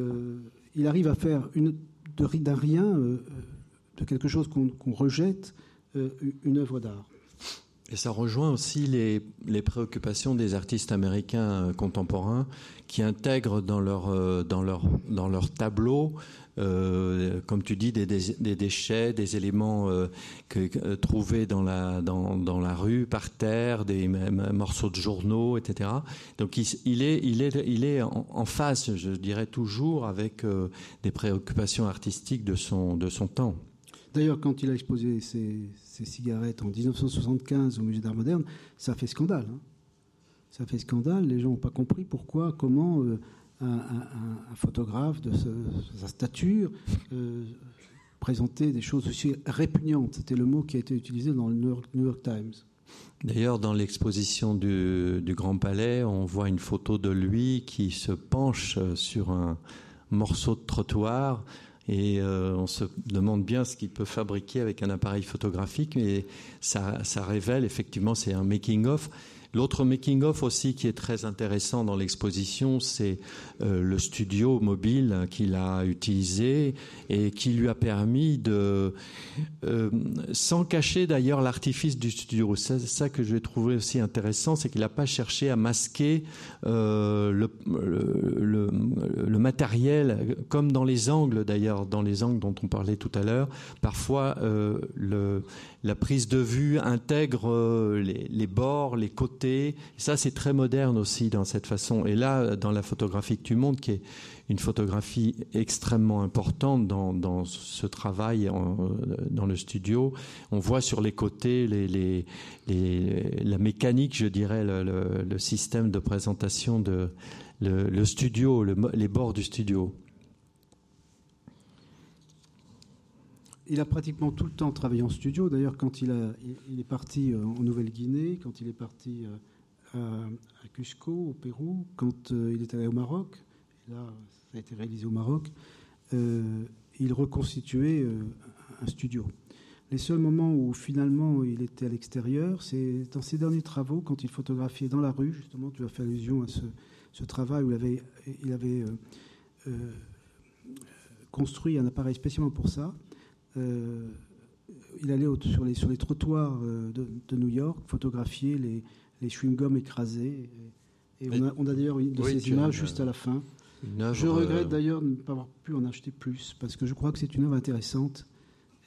il arrive à faire d'un rien de quelque chose qu'on rejette, euh, une œuvre d'art. Et ça rejoint aussi les, préoccupations des artistes américains euh, contemporains qui intègrent dans leur, euh, dans dans leur tableau, comme tu dis, des, déchets, des éléments que, trouvés dans la, dans, dans, la rue, par terre, des morceaux de journaux, etc. Donc il, est, il est, il est en, en, face, je dirais toujours, avec des préoccupations artistiques de son, de son temps. D'ailleurs, quand il a exposé ses, cigarettes en 1975 au Musée d'Art moderne, ça fait scandale. Hein. Ça fait scandale. Les gens n'ont pas compris pourquoi, comment euh, un, photographe de, sa stature euh, présentait des choses aussi répugnantes. C'était le mot qui a été utilisé dans le New York, Times. D'ailleurs, dans l'exposition du, Grand Palais, on voit une photo de lui qui se penche sur un morceau de trottoir et euh, on se demande bien ce qu'il peut fabriquer avec un appareil photographique, et ça, ça révèle effectivement, c'est un making-of L'autre making-of aussi qui est très intéressant dans l'exposition, c'est euh, le studio mobile qu'il a utilisé et qui lui a permis de, euh, sans cacher d'ailleurs l'artifice du studio. C'est ça que j'ai trouvé aussi intéressant, c'est qu'il n'a pas cherché à masquer euh, le, matériel, comme dans les angles d'ailleurs, dans les angles dont on parlait tout à l'heure. Parfois, la prise de vue intègre les, bords, les côtés. Ça, c'est très moderne aussi dans cette façon. Et là, dans la photographie que tu montres, qui est une photographie extrêmement importante dans, ce travail dans le studio, on voit sur les côtés la mécanique, je dirais, le, système de présentation de le, studio, les bords du studio. Il a pratiquement tout le temps travaillé en studio. D'ailleurs, quand il, est parti euh, en Nouvelle-Guinée, quand il est parti euh, à, Cusco, au Pérou, quand euh, il est allé au Maroc, là, ça a été réalisé au Maroc, il reconstituait un studio. Les seuls moments où finalement il était à l'extérieur, c'est dans ses derniers travaux, quand il photographiait dans la rue, justement, tu as fait allusion à ce, travail où il il avait construit un appareil spécialement pour ça. Euh, il allait sur, les, sur les trottoirs euh, de, New York photographier les, les chewing-gums écrasés. Et, on a, d'ailleurs une de ces images juste à la fin. je regrette euh, d'ailleurs de ne pas avoir pu en acheter plus, parce que je crois que c'est une œuvre intéressante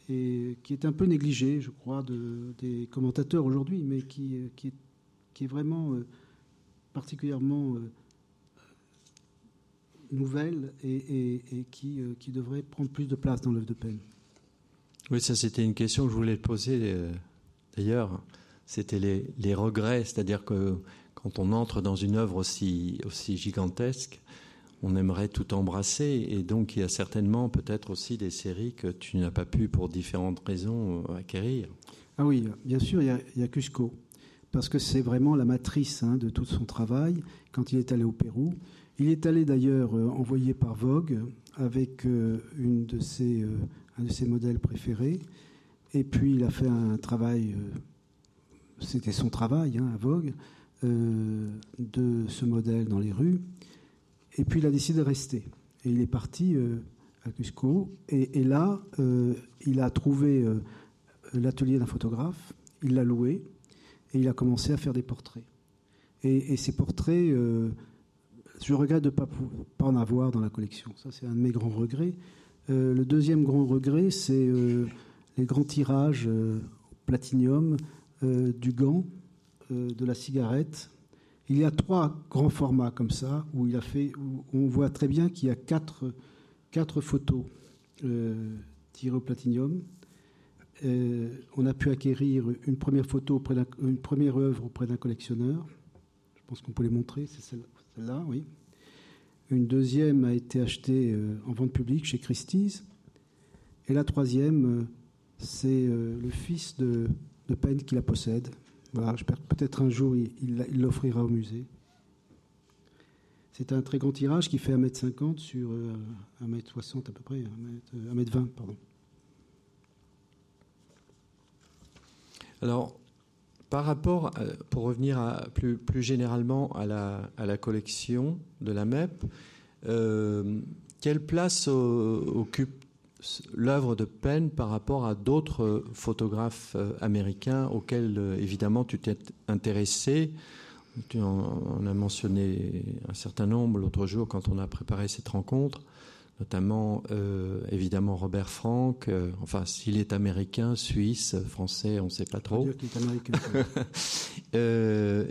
et qui est un peu négligée, je crois, de, des commentateurs aujourd'hui, mais qui, qui, est, qui, est, vraiment particulièrement nouvelle et, et qui, qui, devrait prendre plus de place dans l'œuvre de peine. Oui, ça c'était une question que je voulais te poser. Euh, d'ailleurs, c'était les, regrets, c'est-à-dire que quand on entre dans une œuvre aussi, aussi gigantesque, on aimerait tout embrasser. Et donc, il y a certainement peut-être aussi des séries que tu n'as pas pu, pour différentes raisons, euh, acquérir. Ah oui, bien sûr, il y a, Cusco. Parce que c'est vraiment la matrice hein, de tout son travail quand il est allé au Pérou. Il est allé d'ailleurs euh, envoyé par Vogue avec une de ses un de ses modèles préférés. Et puis il a fait un travail, euh, c'était son travail hein, à Vogue, euh, de ce modèle dans les rues. Et puis il a décidé de rester. Et il est parti euh, à Cusco. Et, là, il a trouvé l'atelier d'un photographe, il l'a loué, et il a commencé à faire des portraits. Et, ces portraits, je regrette de ne pas, pas en avoir dans la collection. Ça, c'est un de mes grands regrets. Euh, le deuxième grand regret, c'est euh, les grands tirages euh, platinium du gant, de la cigarette. Il y a trois grands formats comme ça, où, on voit très bien qu'il y a quatre, quatre photos tirées au platinium. on a pu acquérir une première photo, une première œuvre auprès d'un collectionneur. Je pense qu'on peut les montrer, c'est celle-là, oui. Une deuxième a été achetée en vente publique chez Christie's. Et la troisième, c'est le fils de, de Penn qui la possède. Voilà, peut-être un jour il l'offrira au musée. C'est un très grand tirage qui fait 1m50 sur 1m60 euh, à peu près, 1m20, pardon. Alors, par rapport, pour revenir plus, plus, généralement à la, à la, collection de la MEP, euh, quelle place occupe l'œuvre de Penn par rapport à d'autres photographes euh, américains auxquels, évidemment, tu t'es intéressé? Tu en, as mentionné un certain nombre l'autre jour quand on a préparé cette rencontre, notamment euh, évidemment Robert Frank. Euh, enfin, s'il est américain, suisse, français, on ne sait pas trop. euh,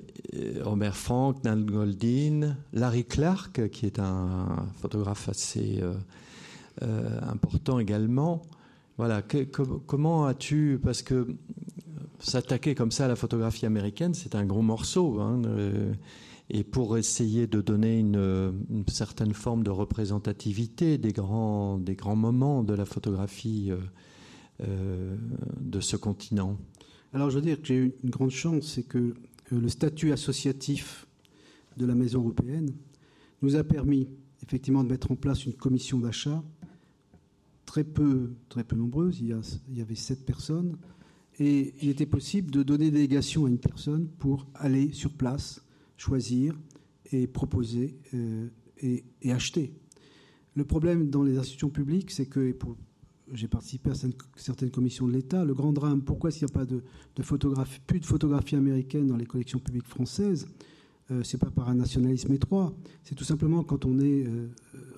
Robert Frank, Nan Goldin, Larry Clark, qui est un photographe assez important également. Voilà, comment as-tu, parce que s'attaquer comme ça à la photographie américaine, c'est un gros morceau. Hein, et pour essayer de donner une, certaine forme de représentativité des grands, des grands moments de la photographie euh, euh, de ce continent. Alors je veux dire que j'ai eu une grande chance, c'est que le statut associatif de la Maison européenne nous a permis effectivement de mettre en place une commission d'achat très peu, très peu nombreuse. Il y, il y avait sept personnes et il était possible de donner délégation à une personne pour aller sur place, choisir et proposer euh, et, acheter. Le problème dans les institutions publiques, c'est que j'ai participé à certaines commissions de l'État. Le grand drame, pourquoi s'il n'y a pas de, photographie, plus de photographie américaine dans les collections publiques françaises euh, C'est pas par un nationalisme étroit. C'est tout simplement quand on est euh,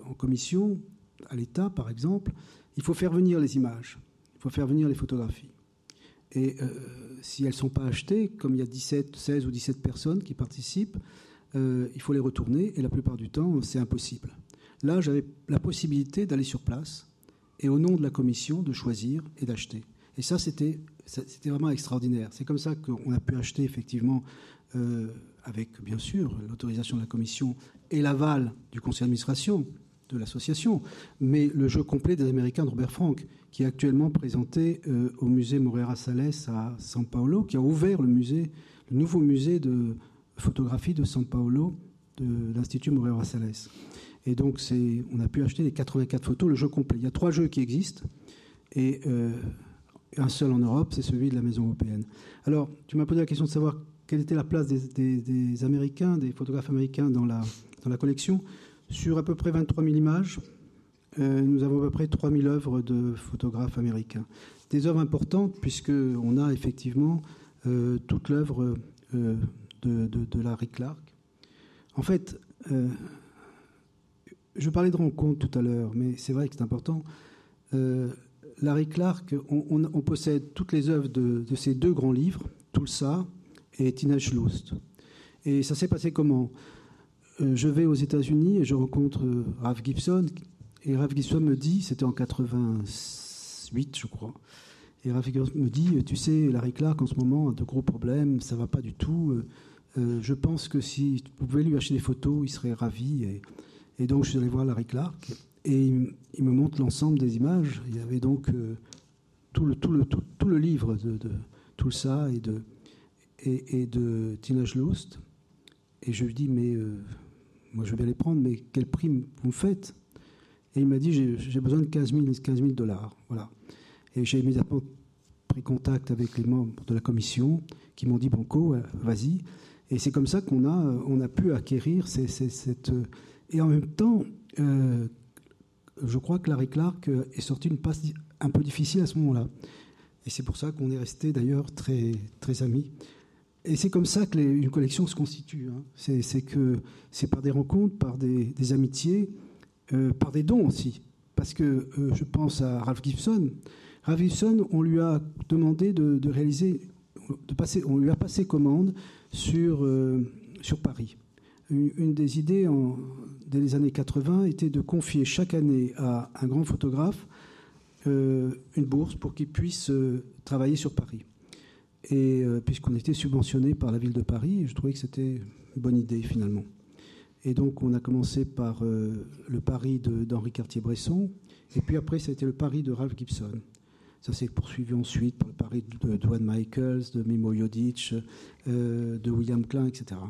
en commission, à l'État par exemple, il faut faire venir les images, il faut faire venir les photographies. Et euh, si elles ne sont pas achetées, comme il y a 17, 16 ou 17 personnes qui participent, euh, il faut les retourner et la plupart du temps, c'est impossible. Là, j'avais la possibilité d'aller sur place et au nom de la commission, de choisir et d'acheter. Et ça, c'était vraiment extraordinaire. C'est comme ça qu'on a pu acheter effectivement, euh, avec bien sûr l'autorisation de la commission et l'aval du conseil d'administration de l'association, mais le jeu complet des Américains de Robert Frank, qui est actuellement présenté euh, au musée Moreira Salles à São Paulo, qui a ouvert le musée, le nouveau musée de photographie de São Paulo de l'Institut Moreira Salles. Et donc, on a pu acheter les 84 photos, le jeu complet. Il y a trois jeux qui existent, et euh, un seul en Europe, c'est celui de la Maison européenne. Alors, tu m'as posé la question de savoir quelle était la place des, des Américains, des photographes américains dans la, dans la collection. Sur à peu près 23 000 images, euh, nous avons à peu près 3 000 œuvres de photographes américains. Des œuvres importantes, puisqu'on a effectivement euh, toute l'œuvre euh, de, Larry Clark. En fait, je parlais de rencontres tout à l'heure, mais c'est vrai que c'est important. Larry Clark, on, possède toutes les œuvres de, de, ces deux grands livres, Tulsa et Teenage Lust. Et ça s'est passé comment? Je vais aux États-Unis et je rencontre euh, Ralph Gibson. Et Ralph Gibson me dit, c'était en 88, je crois. Et Ralph Gibson me dit, tu sais, Larry Clark en ce moment a de gros problèmes, ça va pas du tout. Euh, je pense que si vous pouvez lui acheter des photos, il serait ravi. Et, donc je suis allé voir Larry Clark et il, me montre l'ensemble des images. Il y avait donc tout, le, tout, le, tout, le livre de, tout ça et de, et, de Teenage Lust. Et je lui dis, mais moi je vais les prendre, mais quel prix vous faites? Et il m'a dit, j'ai besoin de 15 000, dollars. Voilà. Et j'ai immédiatement pris contact avec les membres de la commission qui m'ont dit, Banco, euh, vas-y. Et c'est comme ça qu'on a, on a pu acquérir cette... Et en même temps, euh, je crois que Larry Clark est sorti une passe un peu difficile à ce moment-là. Et c'est pour ça qu'on est resté d'ailleurs très, très amis et c'est comme ça que une collection se constitue. Hein. C'est que c'est par des rencontres, par des, amitiés, euh, par des dons aussi. Parce que euh, je pense à Ralph Gibson. Ralph Gibson, on lui a demandé de, réaliser, de passer, on lui a passé commande sur, euh, sur Paris. Une, des idées dès les années 80 était de confier chaque année à un grand photographe une bourse pour qu'il puisse travailler sur Paris. Et puisqu'on était subventionné par la ville de Paris, je trouvais que c'était une bonne idée finalement. Et donc on a commencé par le Paris d'Henri Cartier-Bresson, et puis après ça a été le Paris de Ralph Gibson. Ça s'est poursuivi ensuite par le Paris de Dwayne Michaels, de Mimo Jodic, de William Klein, etc.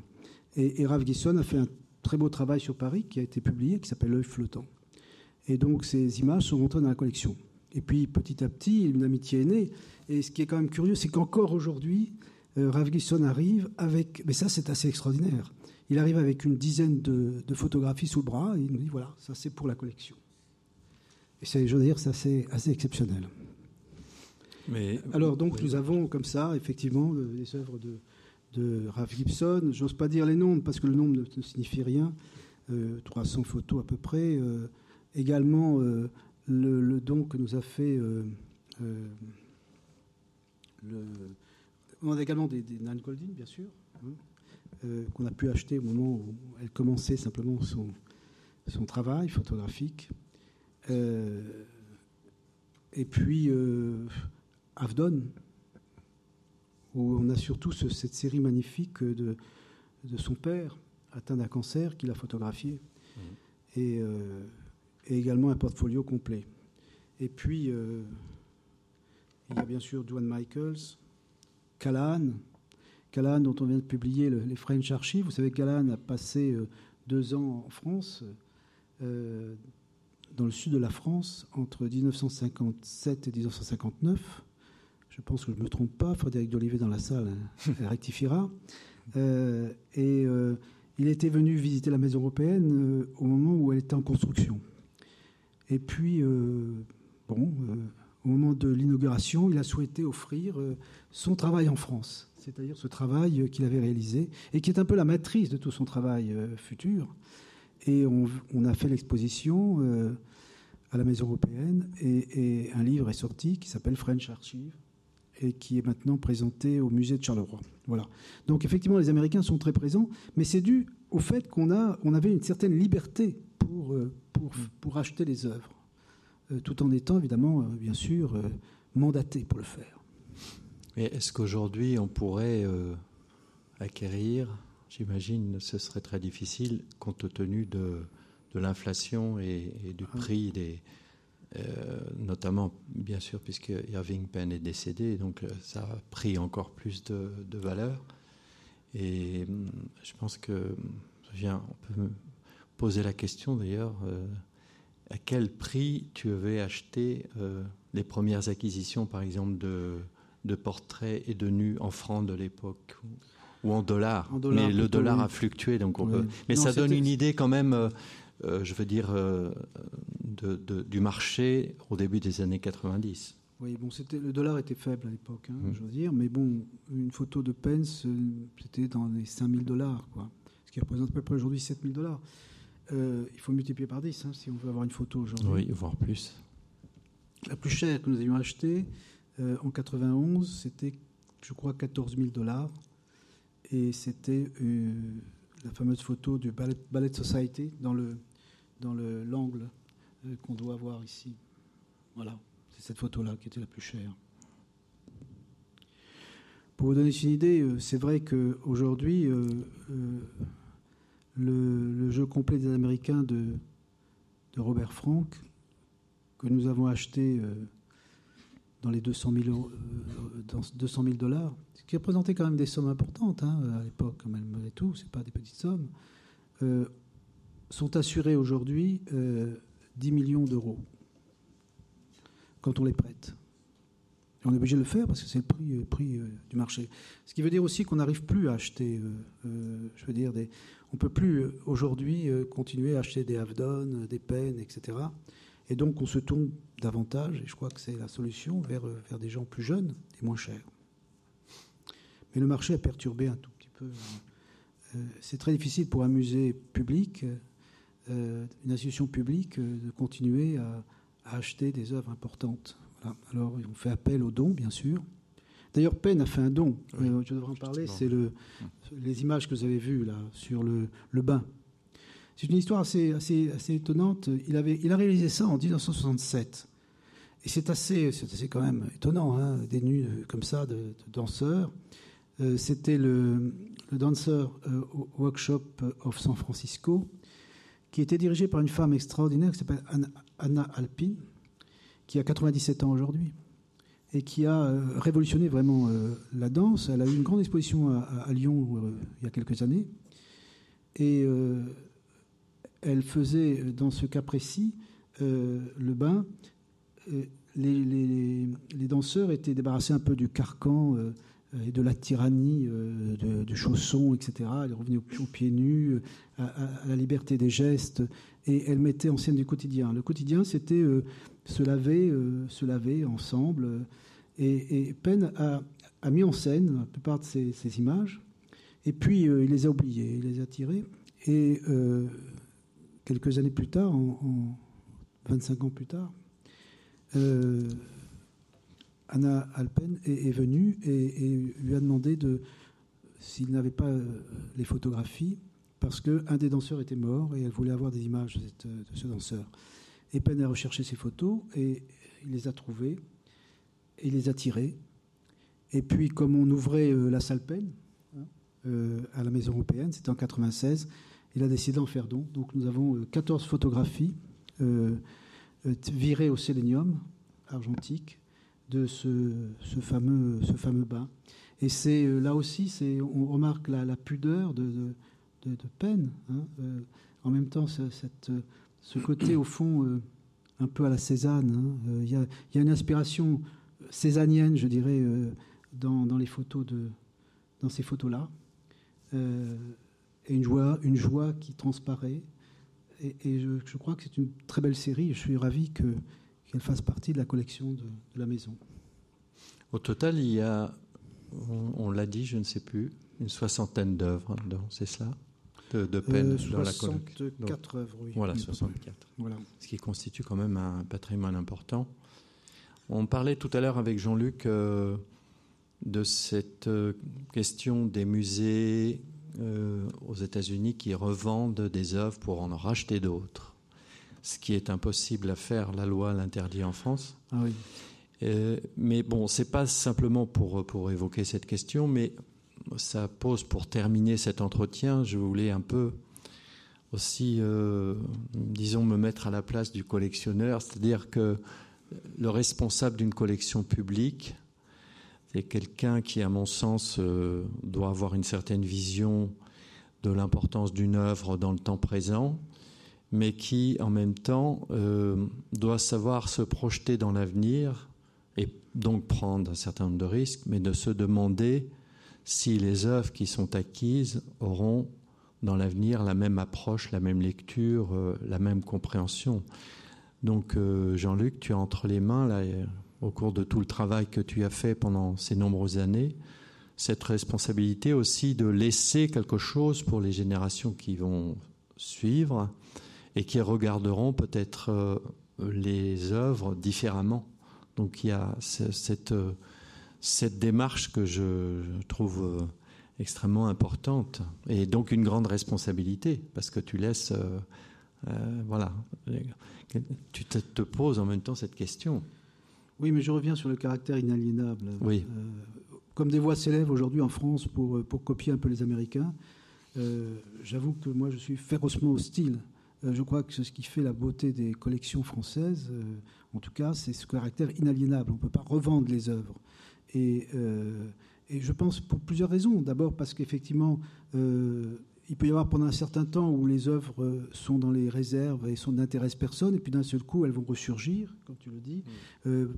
Et, et Ralph Gibson a fait un très beau travail sur Paris qui a été publié, qui s'appelle L'œil flottant. Et donc ces images sont rentrées dans la collection. Et puis petit à petit, une amitié est née. Et ce qui est quand même curieux, c'est qu'encore aujourd'hui, euh, Rav arrive avec. Mais ça, c'est assez extraordinaire. Il arrive avec une dizaine de, photographies sous le bras et il nous dit voilà, ça c'est pour la collection. Et c'est, je veux dire, c'est assez, assez exceptionnel. Mais, Alors donc nous avons comme ça effectivement des œuvres de, de Ralph Gibson. J'ose pas dire les nombres parce que le nombre ne, signifie rien. 300 euh, photos à peu près. Euh, également, euh, le, don que nous a fait. Le, on a également des, des Nan Goldin, bien sûr, hein, qu'on a pu acheter au moment où elle commençait simplement son, son travail photographique. et puis, Avdon, où on a surtout cette série magnifique de, de son père atteint d'un cancer qu'il a photographié, mmh. euh, et, également un portfolio complet. Et puis, euh, il y a bien sûr Duane Michaels, Callahan, Callahan dont on vient de publier les French Archives. Vous savez, Callahan a passé euh, deux ans en France, dans le sud de la France, entre 1957 et 1959 je pense que je ne me trompe pas, Frédéric Dolivet dans la salle hein, rectifiera. Euh, et euh, il était venu visiter la maison européenne euh, au moment où elle était en construction. Et puis, bon, au moment de l'inauguration, il a souhaité offrir son travail en France, c'est-à-dire ce travail qu'il avait réalisé et qui est un peu la matrice de tout son travail futur. Et on, a fait l'exposition à la Maison européenne et, et, un livre est sorti qui s'appelle French Archive et qui est maintenant présenté au musée de Charleroi. Voilà. Donc effectivement, les Américains sont très présents, mais c'est dû au fait qu'on on avait une certaine liberté pour, euh, pour, pour acheter les œuvres, euh, tout en étant évidemment, euh, bien sûr, mandaté pour le faire. Est-ce qu'aujourd'hui on pourrait acquérir, j'imagine, ce serait très difficile compte tenu de, de l'inflation et, du ah. prix des, euh, notamment, bien sûr, puisque Irving Penn est décédé, donc ça a pris encore plus de, valeur. Et hum, je pense que, viens, on peut poser la question d'ailleurs, euh, à quel prix tu avais acheté les premières acquisitions, par exemple, de, de portraits et de nus en francs de l'époque ou en dollars. mais le dollar a fluctué, donc on peut... Mais ça donne une idée quand même euh, je veux dire, euh, du marché au début des années 90. Oui, bon, c'était, le dollar était faible à l'époque, hein, mmh. je veux dire, mais bon, une photo de Pence, euh, c'était dans les 5000 dollars, quoi, ce qui représente à peu près aujourd'hui 7000 dollars. Il faut multiplier par 10 hein, si on veut avoir une photo aujourd'hui. Oui, voire plus. La plus chère que nous avions achetée en 91, c'était, je crois, 14 000 dollars. Et c'était la fameuse photo du Ballet, Ballet Society dans le, dans l'angle euh, qu'on doit voir ici. Voilà, c'est cette photo-là qui était la plus chère. Pour vous donner une idée, euh, c'est vrai qu'aujourd'hui, euh, le, le, jeu complet des Américains de, Robert Frank, que nous avons acheté dans les 200 000, dans 200 000 dollars, ce qui représentait quand même des sommes importantes hein, à l'époque, malgré tout, c'est pas des petites sommes sont assurés aujourd'hui 10 euh, millions d'euros quand on les prête. On est obligé de le faire parce que c'est le prix, euh, euh, du marché. Ce qui veut dire aussi qu'on n'arrive plus à acheter, je veux dire, des, on ne peut plus aujourd'hui continuer à acheter des Avdon, des Penn, etc. Et donc on se tourne davantage, et je crois que c'est la solution, vers, des gens plus jeunes et moins chers. Mais le marché a perturbé un tout petit peu. c'est très difficile pour un musée public euh, une institution publique euh, de continuer à, acheter des œuvres importantes. Alors, on fait appel aux dons, bien sûr. D'ailleurs, Penn a fait un don. Euh, je devrais en parler. C'est le, les images que vous avez vues là sur le, le bain. C'est une histoire assez, assez, assez, étonnante. Il, avait, il a réalisé ça en 1967. et c'est assez, c'est quand même étonnant, hein, des nus comme ça de, danseurs. C'était le, le Dancer Workshop of San Francisco, qui était dirigé par une femme extraordinaire qui s'appelle Anna Alpine, qui a 97 ans aujourd'hui et qui a euh, révolutionné vraiment euh, la danse. Elle a eu une grande exposition à, Lyon euh, il y a quelques années. Et elle faisait, dans ce cas précis, le bain. Les, danseurs étaient débarrassés un peu du carcan et de la tyrannie de, chaussons, etc. Ils revenaient aux, pieds nus, à, la liberté des gestes. Et elle mettait en scène du quotidien. Le quotidien, c'était se laver, se laver ensemble. Et, Penn a, mis en scène la plupart de ces, images, et puis euh, il les a oubliées, il les a tirées. Et euh, quelques années plus tard, en, 25 ans plus tard, euh, Anna Alpen est, venue et, lui a demandé de, s'il n'avait pas les photographies, parce qu'un des danseurs était mort et elle voulait avoir des images de, ce danseur. Et Penn a recherché ces photos et il les a trouvées et les a tirés. Et puis, comme on ouvrait euh, la salle peine hein, euh, à la Maison européenne, c'était en 96, il a décidé d'en faire don. Donc, nous avons 14 euh, photographies virées au sélénium argentique de ce, fameux, ce fameux bain. Et c'est là aussi, c'est, on remarque la, pudeur de, de, peine. Hein, en même temps, cette, ce côté, au fond, un peu à la Cézanne. Hein, il y, a, y, a une inspiration césanienne, je dirais, euh, dans, les photos de, dans ces photos-là, euh, et une joie, une joie qui transparaît. Et, je, crois que c'est une très belle série. Je suis ravi que, qu'elle fasse partie de la collection de, la maison. Au total, il y a, on, l'a dit, je ne sais plus, une soixantaine d'œuvres, c'est cela? De, de peine euh, dans la collection. 64 œuvres, oui. Voilà, 64. Voilà. Ce qui constitue quand même un patrimoine important. On parlait tout à l'heure avec Jean-Luc euh, de cette euh, question des musées aux États-Unis qui revendent des œuvres pour en racheter d'autres, ce qui est impossible à faire. La loi l'interdit en France. Ah mais bon, c'est pas simplement pour, pour évoquer cette question, mais ça pose pour terminer cet entretien, je voulais un peu aussi, disons, me mettre à la place du collectionneur, c'est-à-dire que le responsable d'une collection publique, c'est quelqu'un qui, à mon sens, euh, doit avoir une certaine vision de l'importance d'une œuvre dans le temps présent, mais qui, en même temps, euh, doit savoir se projeter dans l'avenir et donc prendre un certain nombre de risques, mais de se demander si les œuvres qui sont acquises auront dans l'avenir la même approche, la même lecture, euh, la même compréhension. Donc euh, Jean-Luc, tu as entre les mains, au cours de tout le travail que tu as fait pendant ces nombreuses années, cette responsabilité aussi de laisser quelque chose pour les générations qui vont suivre et qui regarderont peut-être euh, les œuvres différemment. Donc il y a cette, cette démarche que je trouve euh, extrêmement importante et donc une grande responsabilité parce que tu laisses euh, voilà. Tu te, poses en même temps cette question. Oui, mais je reviens sur le caractère inaliénable. Oui. Euh, comme des voix s'élèvent aujourd'hui en France pour, pour copier un peu les Américains, euh, j'avoue que moi je suis férocement hostile. Je crois que ce qui fait la beauté des collections françaises, en tout cas, c'est ce caractère inaliénable. On ne peut pas revendre les œuvres. Et, et, je pense pour plusieurs raisons. D'abord parce qu'effectivement, il peut y avoir pendant un certain temps où les œuvres euh, sont dans les réserves et sont n'intéressent personne, et puis d'un seul coup, elles vont ressurgir, comme tu le dis. Mm. Euh,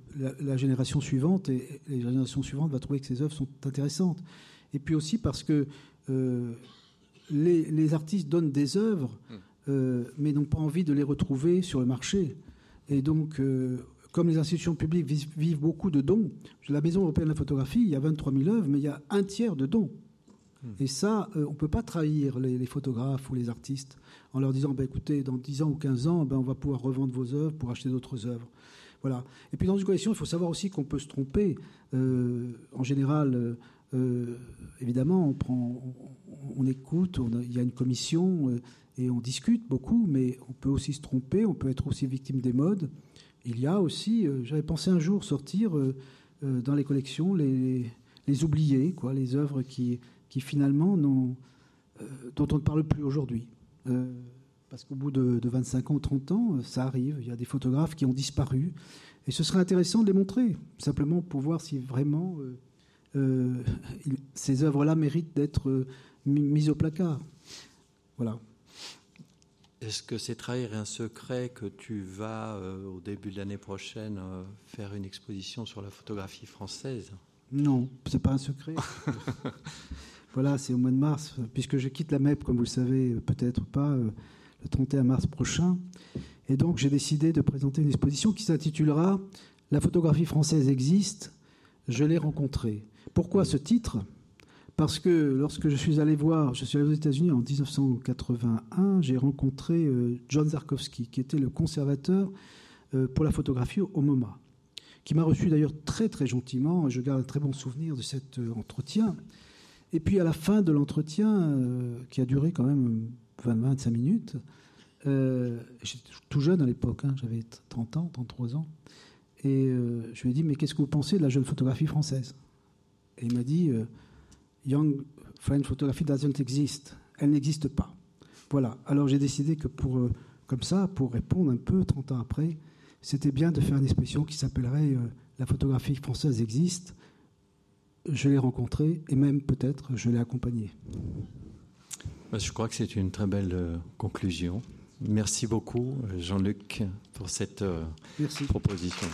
la, génération suivante et, les générations suivantes va trouver que ces œuvres sont intéressantes. Et puis aussi parce que euh, les, artistes donnent des œuvres, mm. Mais n'ont pas envie de les retrouver sur le marché. Et donc, comme les institutions publiques vivent, beaucoup de dons, la Maison européenne de la photographie, il y a 23 000 œuvres, mais il y a un tiers de dons. Et ça, euh, on ne peut pas trahir les, photographes ou les artistes en leur disant, bah, écoutez, dans 10 ans ou 15 ans, ben, on va pouvoir revendre vos œuvres pour acheter d'autres œuvres. Voilà. Et puis dans une collection, il faut savoir aussi qu'on peut se tromper. Euh, en général, euh, évidemment, on, écoute, il y a une commission et on discute beaucoup, mais on peut aussi se tromper, on peut être aussi victime des modes. il y a aussi, j'avais pensé un jour sortir dans les collections les, oubliés, quoi, les œuvres qui, finalement dont on ne parle plus aujourd'hui. parce qu'au bout de, de, 25 ans ou 30 ans, ça arrive. Il y a des photographes qui ont disparu. Et ce serait intéressant de les montrer, simplement pour voir si vraiment euh, ces œuvres-là méritent d'être euh, mises au placard. Voilà. Est-ce que c'est trahir un secret que tu vas, euh, au début de l'année prochaine, faire une exposition sur la photographie française? Non, c'est pas un secret. voilà, c'est au mois de mars, puisque je quitte la MEP, comme vous le savez, peut-être pas, le 31 mars prochain. Et donc j'ai décidé de présenter une exposition qui s'intitulera La photographie française existe, je l'ai rencontrée. Pourquoi ce titre? Parce que lorsque je suis allé voir, je suis allé aux États-Unis en 1981, j'ai rencontré euh, John Zarkowski, qui était le conservateur euh, pour la photographie au MoMA, qui m'a reçu d'ailleurs très très gentiment. Je garde un très bon souvenir de cet euh, entretien. Et puis à la fin de l'entretien, qui a duré quand même 20-25 minutes, j'étais tout jeune à l'époque, hein, j'avais 30 ans, 33 ans, et je lui ai dit, mais qu'est-ce que vous pensez de la jeune photographie française? Et il m'a dit euh, Young French Photography doesn't exist. Elle n'existe pas. Voilà. Alors j'ai décidé que pour, euh, comme ça, pour répondre un peu 30 ans après, c'était bien de faire une expression qui s'appellerait euh, La photographie française existe. Je l'ai rencontrée et même peut-être je l'ai accompagnée. Bah, je crois que c'est une très belle conclusion. Merci beaucoup, Jean-Luc, pour cette proposition.